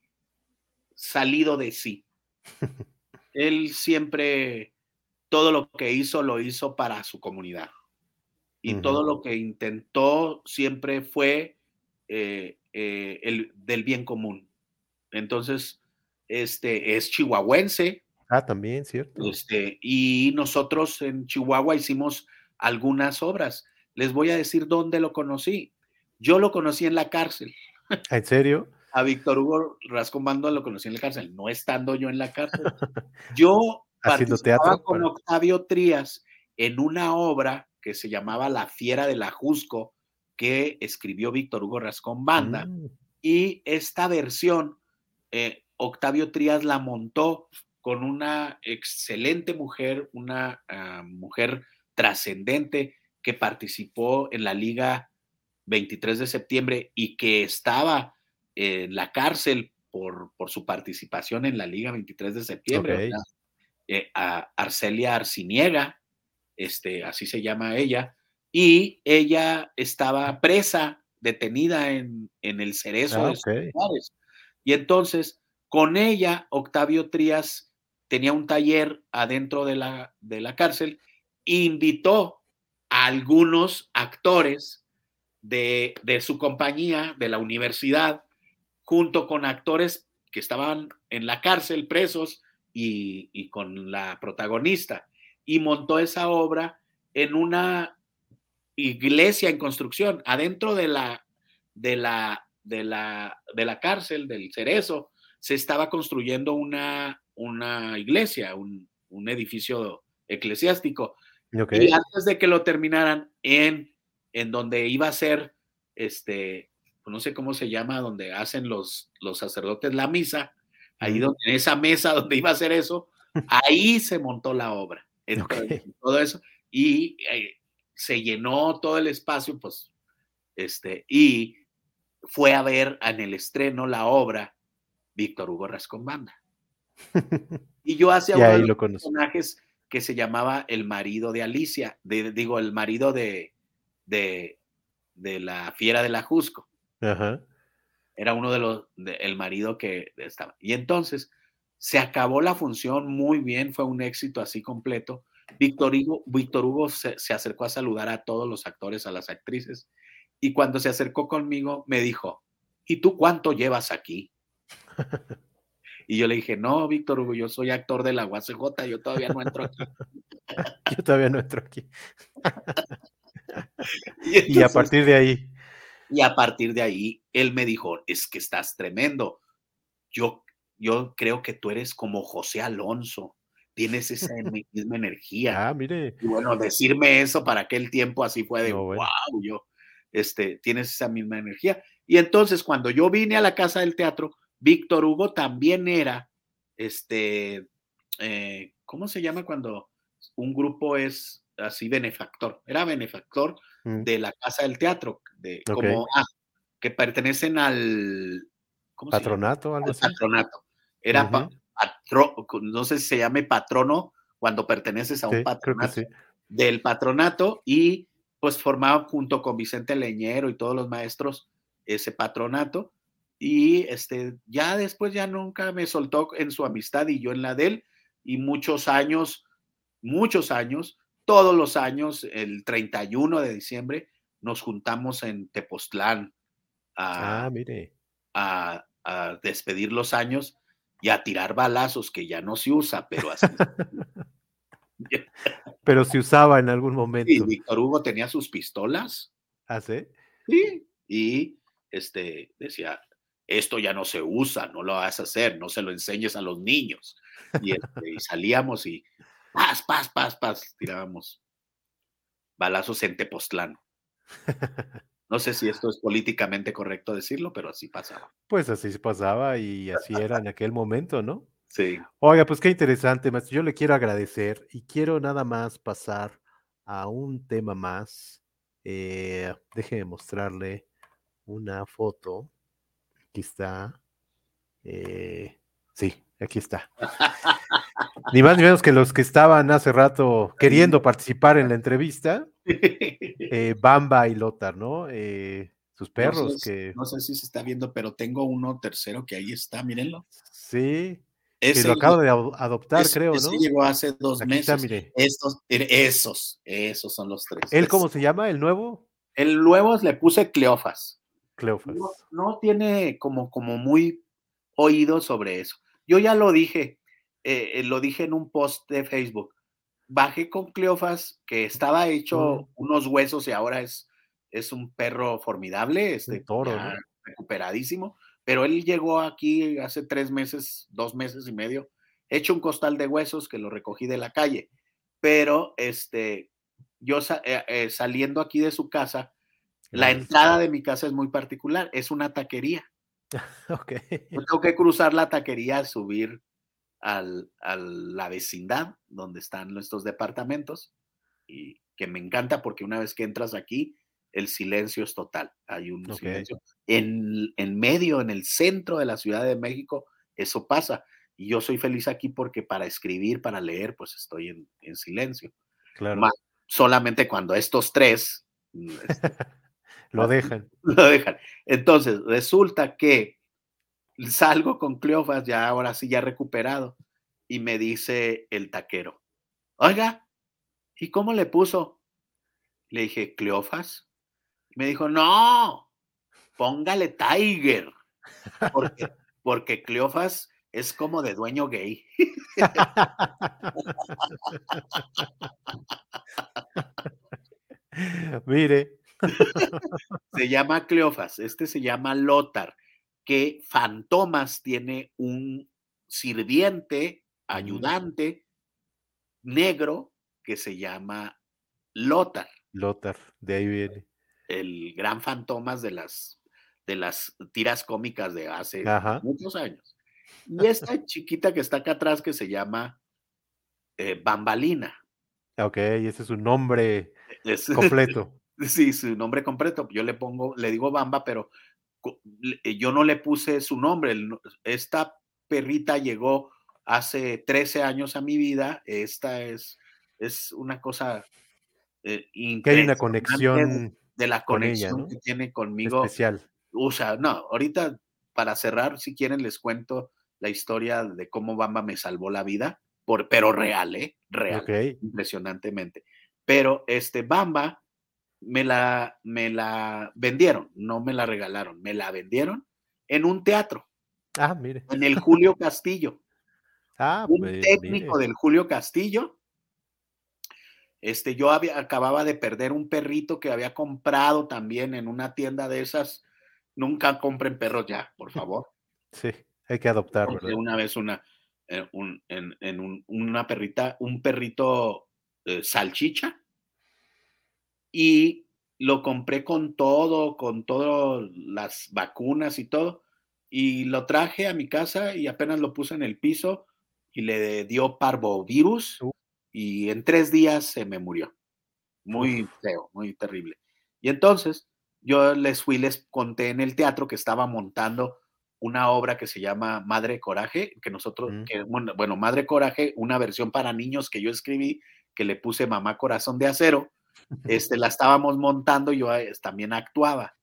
salido de sí. Él siempre, todo lo que hizo, lo hizo para su comunidad. Y todo lo que intentó siempre fue eh, eh, el, del bien común. Entonces, este es chihuahuense. Ah, también, cierto. Este, y nosotros en Chihuahua hicimos algunas obras. Les voy a decir dónde lo conocí. Yo lo conocí en la cárcel. ¿En serio? A Víctor Hugo Rascón Bando lo conocí en la cárcel, no estando yo en la cárcel. Yo participaba con Octavio Trías en una obra que se llamaba La Fiera de la Jusco, que escribió Víctor Hugo Rascón Banda. Mm. Y esta versión, eh, Octavio Trías la montó con una excelente mujer, una ah, mujer trascendente que participó en la Liga 23 de septiembre y que estaba en la cárcel por, por su participación en la Liga 23 de septiembre. Eh, a Arcelia Arciniega, este, así se llama ella, y ella estaba presa, detenida en, en el cerezo ah, de Y entonces, con ella, Octavio Trías tenía un taller adentro de la, de la cárcel, invitó a algunos actores de, de su compañía, de la universidad, junto con actores que estaban en la cárcel presos y, con la protagonista. Y montó esa obra en una iglesia en construcción, adentro de la, de la, de la, de la cárcel del Cerezo, se estaba construyendo una, una iglesia, un, edificio eclesiástico. Y antes de que lo terminaran en, en donde iba a ser este, pues, no sé cómo se llama, donde hacen los, los sacerdotes la misa, ahí donde, en esa mesa donde iba a hacer eso, ahí se montó la obra. Todo eso. Y eh, se llenó todo el espacio, pues, este, y fue a ver en el estreno la obra Víctor Hugo Rascón Banda. Y yo hacía uno de los personajes que se llamaba el marido de Alicia, digo, el marido de, de, de la fiera de la Jusco. Era uno de los, el marido que estaba. Y entonces se acabó la función muy bien, fue un éxito así completo. Víctor Hugo, Víctor Hugo se, acercó a saludar a todos los actores, a las actrices, y cuando se acercó conmigo me dijo, ¿y tú cuánto llevas aquí? y yo le dije, no, Víctor Hugo, yo soy actor de la UACJ, yo todavía no entro aquí. yo todavía no entro aquí. y a partir de ahí. Y a partir de ahí, él me dijo, es que estás tremendo. Yo, yo creo que tú eres como José Alonso, tienes esa misma energía. Ah, mire. Y bueno, decirme eso para aquel tiempo así fue de, wow, yo, este, tienes esa misma energía. Y entonces cuando yo vine a la casa del teatro, Víctor Hugo también era, este, eh, ¿cómo se llama cuando un grupo es así benefactor? Era benefactor mm. de la casa del teatro, de como ah, que pertenecen al patronato, algo así. Patronato. Era no sé si se llame patrono cuando perteneces a un patronato del patronato y pues formaba junto con Vicente Leñero y todos los maestros ese patronato y este ya después ya nunca me soltó en su amistad y yo en la de él y muchos años muchos años todos los años el 31 de diciembre nos juntamos en Tepoztlán a, ah, mire. A, despedir los años y a tirar balazos, que ya no se usa, pero así. pero se usaba en algún momento. Y Víctor Hugo tenía sus pistolas. ¿Ah, sí? Sí, y este, decía, esto ya no se usa, no lo vas a hacer, no se lo enseñes a los niños. Y, este, y salíamos y paz, paz, paz, paz, tirábamos balazos en Tepoztlán. No sé si esto es políticamente correcto decirlo, pero así pasaba. Pues así pasaba y así era en aquel momento, ¿no? Sí. Oiga, pues qué interesante, maestro. Yo le quiero agradecer y quiero nada más pasar a un tema más. Eh, déjeme mostrarle una foto. Aquí está. Eh, sí, aquí está. ni más ni menos que los que estaban hace rato queriendo participar en la entrevista. Eh, Bamba y Lothar, ¿no? Eh, sus perros no que... No sé si se está viendo, pero tengo uno tercero que ahí está, mírenlo. Sí, que lo acabo de adoptar, creo, ¿no? Sí, llegó hace dos meses. Estos, esos, esos son los tres. ¿Él cómo se llama, el nuevo? El nuevo le puse Cleofas. Cleofas. No, tiene como, como muy oído sobre eso. Yo ya lo dije, eh, eh, lo dije en un post de Facebook. Bajé con Cleofas, que estaba hecho unos huesos y ahora es, es un perro formidable, este, toro, recuperadísimo pero él llegó aquí hace tres meses, dos meses y medio, hecho un costal de huesos que lo recogí de la calle. Pero este, yo eh, eh, saliendo aquí de su casa, la entrada de mi casa es muy particular, es una taquería. tengo que cruzar la taquería, subir al, a la vecindad donde están nuestros departamentos y que me encanta porque una vez que entras aquí, el silencio es total. Hay un silencio. En, en, medio, en el centro de la Ciudad de México, eso pasa. Y yo soy feliz aquí porque para escribir, para leer, pues estoy en, en silencio. Claro. solamente cuando estos tres mm, lo dejan. Lo dejan. Entonces, resulta que salgo con Cleofas, ya ahora sí, ya recuperado, y me dice el taquero, oiga, ¿y cómo le puso? Le dije, Cleofas. Me dijo, no, póngale Tiger, porque, porque Cleofas es como de dueño gay. Mire. Se llama Cleofas, este se llama Lotar, que Fantomas tiene un sirviente, mm. ayudante, negro, que se llama Lotar. Lotar, de ahí viene el gran fantomas de las, de las tiras cómicas de hace muchos años. Y esta chiquita que está acá atrás que se llama eh, Bambalina. Ok, ese es su nombre completo. sí, su nombre completo. Yo le pongo, le digo Bamba, pero yo no le puse su nombre. Esta perrita llegó hace 13 años a mi vida. Esta es, es una cosa eh, que hay una conexión de la conexión que tiene conmigo. Especial. O sea, no, ahorita para cerrar, si quieren, les cuento la historia de cómo Bamba me salvó la vida, por, pero real, ¿eh? Real. Impresionantemente. Pero este Bamba me la, me la vendieron, no me la regalaron, me la vendieron en un teatro. Ah, mire. En el Julio Castillo. ah, un pues, técnico del Julio Castillo este, yo había, acababa de perder un perrito que había comprado también en una tienda de esas. Nunca compren perros ya, por favor. Sí, hay que adoptarlo. Una vez una, eh, en, una perrita, un perrito eh, salchicha y lo compré con todo, con todas las vacunas y todo. Y lo traje a mi casa y apenas lo puse en el piso y le dio parvovirus. Y en tres días se me murió. Muy feo, muy terrible. Y entonces yo les fui, les conté en el teatro que estaba montando una obra que se llama Madre Coraje, que nosotros, mm. bueno, Madre Coraje, una versión para niños que yo escribí, que le puse Mamá Corazón de Acero, este, la estábamos montando yo eh, también actuaba.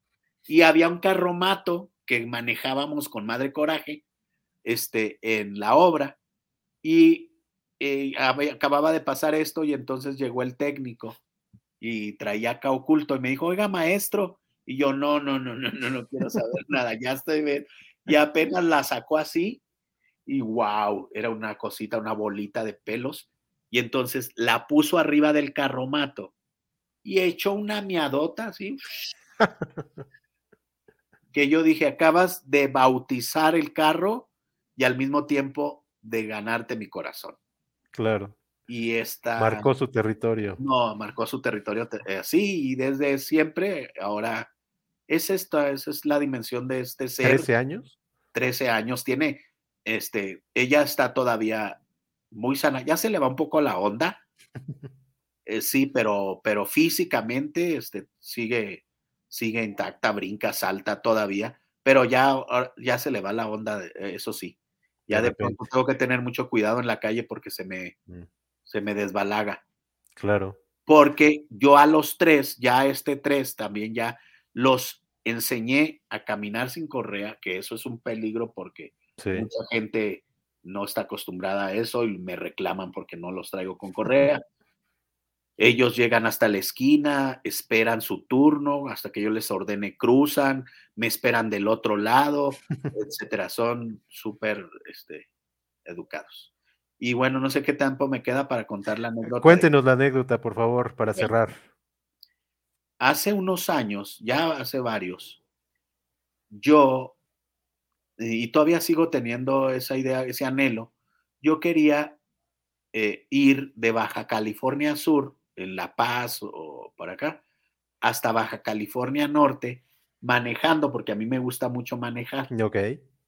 Y había un carromato que manejábamos con Madre Coraje este, en la obra y eh, acababa de pasar esto y entonces llegó el técnico y traía acá oculto y me dijo, oiga, maestro. Y yo, no, no, no, no, no, no quiero saber nada, ya estoy bien. Y apenas la sacó así y wow, era una cosita, una bolita de pelos. Y entonces la puso arriba del carromato y echó una miadota así. que yo dije, acabas de bautizar el carro y al mismo tiempo de ganarte mi corazón. Claro. Y esta... Marcó su territorio. No, marcó su territorio así y desde siempre, ahora es esta, esa es la dimensión de este ser. ¿13 años? 13 años tiene, este, ella está todavía muy sana, ya se le va un poco la onda, eh, sí, pero, pero físicamente, este, sigue, sigue intacta, brinca, salta todavía, pero ya, ya se le va la onda, eso sí. Ya de, pronto tengo que tener mucho cuidado en la calle porque se me, mm. se me desbalaga. Claro. Porque yo a los tres, ya a este tres también ya los enseñé a caminar sin correa, que eso es un peligro porque mucha gente no está acostumbrada a eso y me reclaman porque no los traigo con correa. Ellos llegan hasta la esquina, esperan su turno, hasta que yo les ordene, cruzan, me esperan del otro lado, etcétera. Son súper este, educados. Y bueno, no sé qué tiempo me queda para contar la anécdota. Cuéntenos la anécdota, por favor, para cerrar. Hace unos años, ya hace varios, yo, y todavía sigo teniendo esa idea, ese anhelo, yo quería eh, ir de Baja California Sur en La Paz o por acá, hasta Baja California Norte, manejando, porque a mí me gusta mucho manejar. Ok.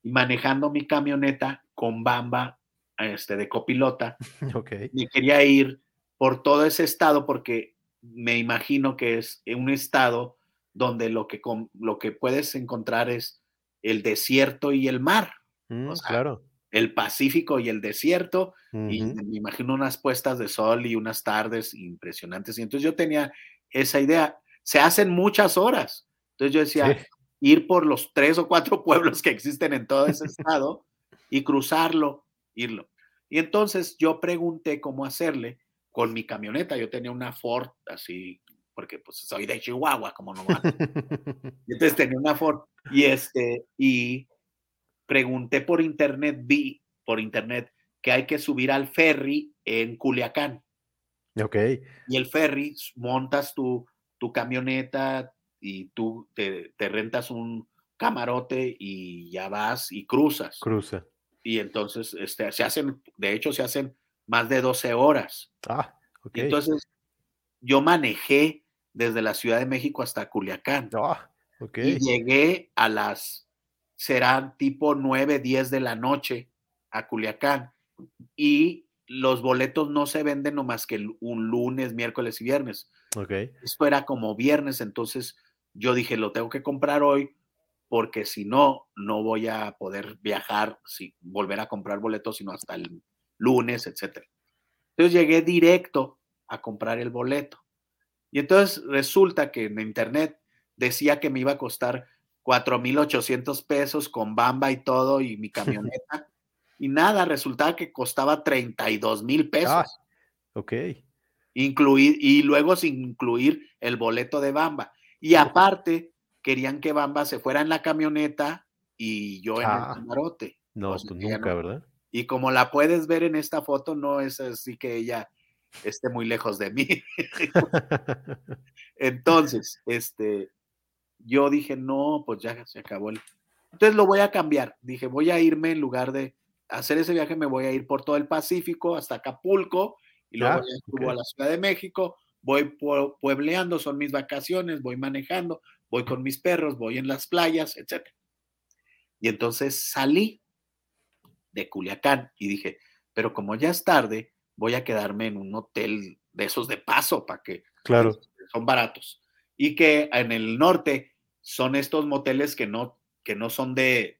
Y manejando mi camioneta con Bamba este, de copilota. Ok. Me quería ir por todo ese estado porque me imagino que es un estado donde lo que, lo que puedes encontrar es el desierto y el mar. Mm, claro el Pacífico y el desierto, y me imagino unas puestas de sol y unas tardes impresionantes. Y entonces yo tenía esa idea. Se hacen muchas horas. Entonces yo decía, ir por los tres o cuatro pueblos que existen en todo ese estado y cruzarlo, irlo. Y entonces yo pregunté cómo hacerle con mi camioneta. Yo tenía una Ford así, porque pues soy de Chihuahua, como no entonces tenía una Ford y este, y pregunté por internet, vi por internet que hay que subir al ferry en Culiacán. Ok. Y el ferry, montas tu, tu camioneta y tú te, rentas un camarote y ya vas y cruzas. Cruza. Y entonces este, se hacen, de hecho, se hacen más de 12 horas. Ah, ok. entonces yo manejé desde la Ciudad de México hasta Culiacán. Ah, ok. Y llegué a las serán tipo 9, 10 de la noche a Culiacán. Y los boletos no se venden nomás que un lunes, miércoles y viernes. Ok. Esto era como viernes, entonces yo dije, lo tengo que comprar hoy porque si no, no voy a poder viajar, si volver a comprar boletos, sino hasta el lunes, etc. Entonces llegué directo a comprar el boleto. Y entonces resulta que en internet decía que me iba a costar 4.800 pesos con bamba y todo y mi camioneta. y nada, resultaba que costaba 32 mil pesos. Ah, ok. Incluir, y luego sin incluir el boleto de bamba. Y aparte, querían que bamba se fuera en la camioneta y yo en el ah. camarote. No, pues nunca, ¿verdad? Y como la puedes ver en esta foto, no es así que ella esté muy lejos de mí. Entonces, este, yo dije, no, pues ya se acabó el... Entonces lo voy a cambiar. Dije, voy a irme en lugar de hacer ese viaje, me voy a ir por todo el Pacífico hasta Acapulco y luego ya, a la Ciudad de México. Voy puebleando, son mis vacaciones, voy manejando, voy con mis perros, voy en las playas, etc. Y entonces salí de Culiacán y dije, pero como ya es tarde, voy a quedarme en un hotel de esos de paso para que claro. son baratos y que en el norte son estos moteles que no, que no son de...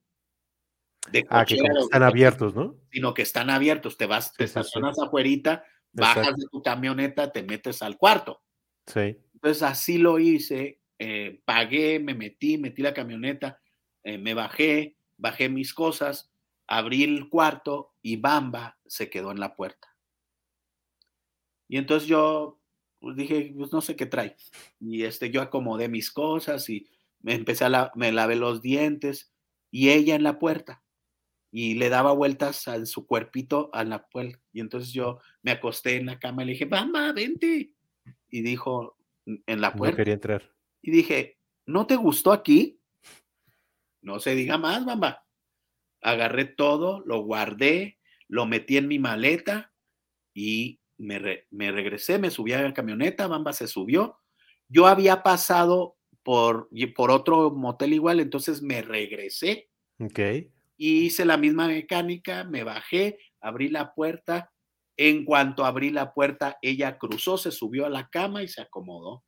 de ah, que están abiertos, ¿no? Sino que están abiertos, te vas, te estacionas afuera, bajas de tu camioneta, te metes al cuarto. Sí. Entonces así lo hice, eh, pagué, me metí, metí la camioneta, eh, me bajé, bajé mis cosas, abrí el cuarto y Bamba se quedó en la puerta. Y entonces yo pues dije, pues no sé qué trae. Y este, yo acomodé mis cosas y me empecé a la, me lavé los dientes y ella en la puerta y le daba vueltas a su cuerpito a la puerta. Y entonces yo me acosté en la cama y le dije, Bamba, vente. Y dijo, en la puerta. No quería entrar. Y dije, ¿no te gustó aquí? No se diga más, Bamba. Agarré todo, lo guardé, lo metí en mi maleta y me, regresé, me subí a la camioneta, Bamba se subió. Yo había pasado por, por otro motel igual, entonces me regresé. Ok. Y hice la misma mecánica, me bajé, abrí la puerta. En cuanto abrí la puerta, ella cruzó, se subió a la cama y se acomodó.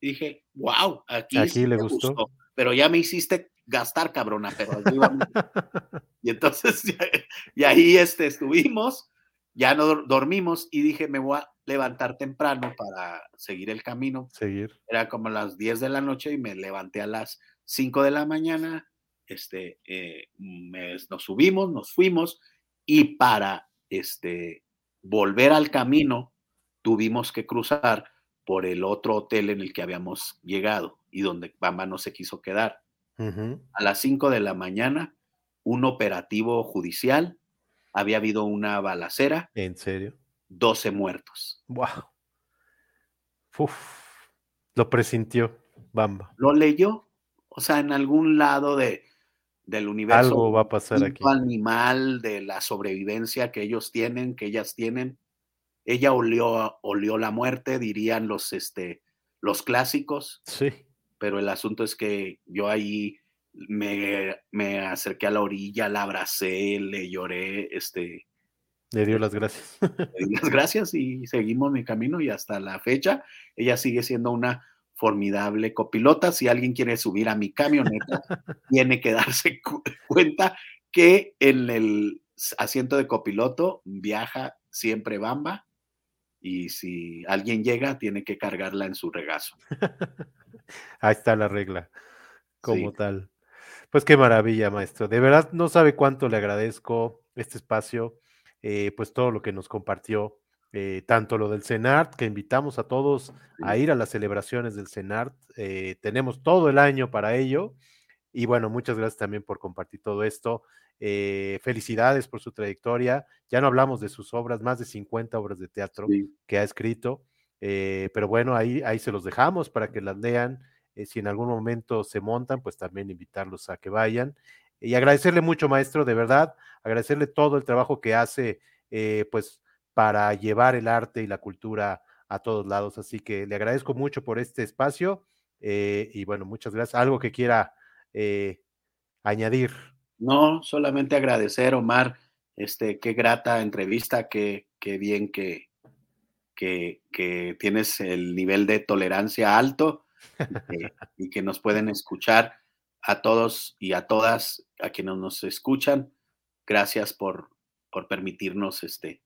dije, wow, aquí, aquí le gustó. Pero ya me hiciste gastar, cabrona, pero y entonces, y ahí este, estuvimos ya no dormimos y dije, me voy a levantar temprano para seguir el camino. Seguir. Era como las 10 de la noche y me levanté a las 5 de la mañana. Este, eh, nos subimos, nos fuimos Y para este, volver al camino, tuvimos que cruzar por el otro hotel en el que habíamos llegado y donde Bamba no se quiso quedar. A las 5 de la mañana, un operativo judicial, había habido una balacera. ¿En serio? 12 muertos. Wow. Uf, lo presintió Bamba. Lo leyó, o sea, en algún lado de, del universo. Algo va a pasar aquí. animal de la sobrevivencia que ellos tienen, que ellas tienen. Ella olió, olió la muerte, dirían los, este, los clásicos. Sí. Pero el asunto es que yo ahí me, me acerqué a la orilla, la abracé, le lloré, este. Le dio las gracias. Le di las gracias y seguimos mi camino y hasta la fecha ella sigue siendo una formidable copilota. Si alguien quiere subir a mi camioneta, tiene que darse cuenta que en el asiento de copiloto viaja siempre Bamba y si alguien llega, tiene que cargarla en su regazo. Ahí está la regla, como tal. Pues qué maravilla, maestro. De verdad, no sabe cuánto le agradezco este espacio, eh, pues todo lo que nos compartió, eh, tanto lo del CENART, que invitamos a todos a ir a las celebraciones del CENART. Eh, tenemos todo el año para ello. Y bueno, muchas gracias también por compartir todo esto. felicidades por su trayectoria. Ya no hablamos de sus obras, más de 50 obras de teatro que ha escrito. pero bueno, ahí, ahí se los dejamos para que las lean. Si en algún momento se montan, pues también invitarlos a que vayan. Y agradecerle mucho, maestro, de verdad, agradecerle todo el trabajo que hace, eh, pues, para llevar el arte y la cultura a todos lados. Así que le agradezco mucho por este espacio eh, y bueno, muchas gracias. ¿Algo que quiera añadir? No, solamente agradecer, Omar, este, qué grata entrevista, qué, qué bien que, que, que, tienes el nivel de tolerancia alto y que nos pueden escuchar a todos y a todas, a quienes nos escuchan. Gracias por, por permitirnos este,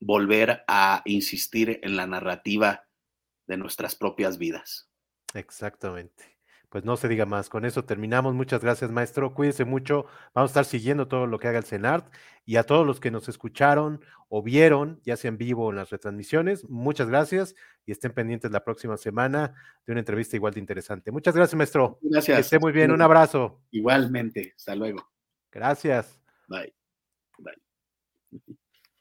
volver a insistir en la narrativa de nuestras propias vidas. Exactamente pues no se diga más. Con eso terminamos. Muchas gracias, maestro. Cuídense mucho. Vamos a estar siguiendo todo lo que haga el CENART y a todos los que nos escucharon o vieron, ya sea en vivo o en las retransmisiones, muchas gracias y estén pendientes la próxima semana de una entrevista igual de interesante. Muchas gracias, maestro. Gracias. Que esté muy bien. Un abrazo. Igualmente. Hasta luego. Gracias. Bye. Bye.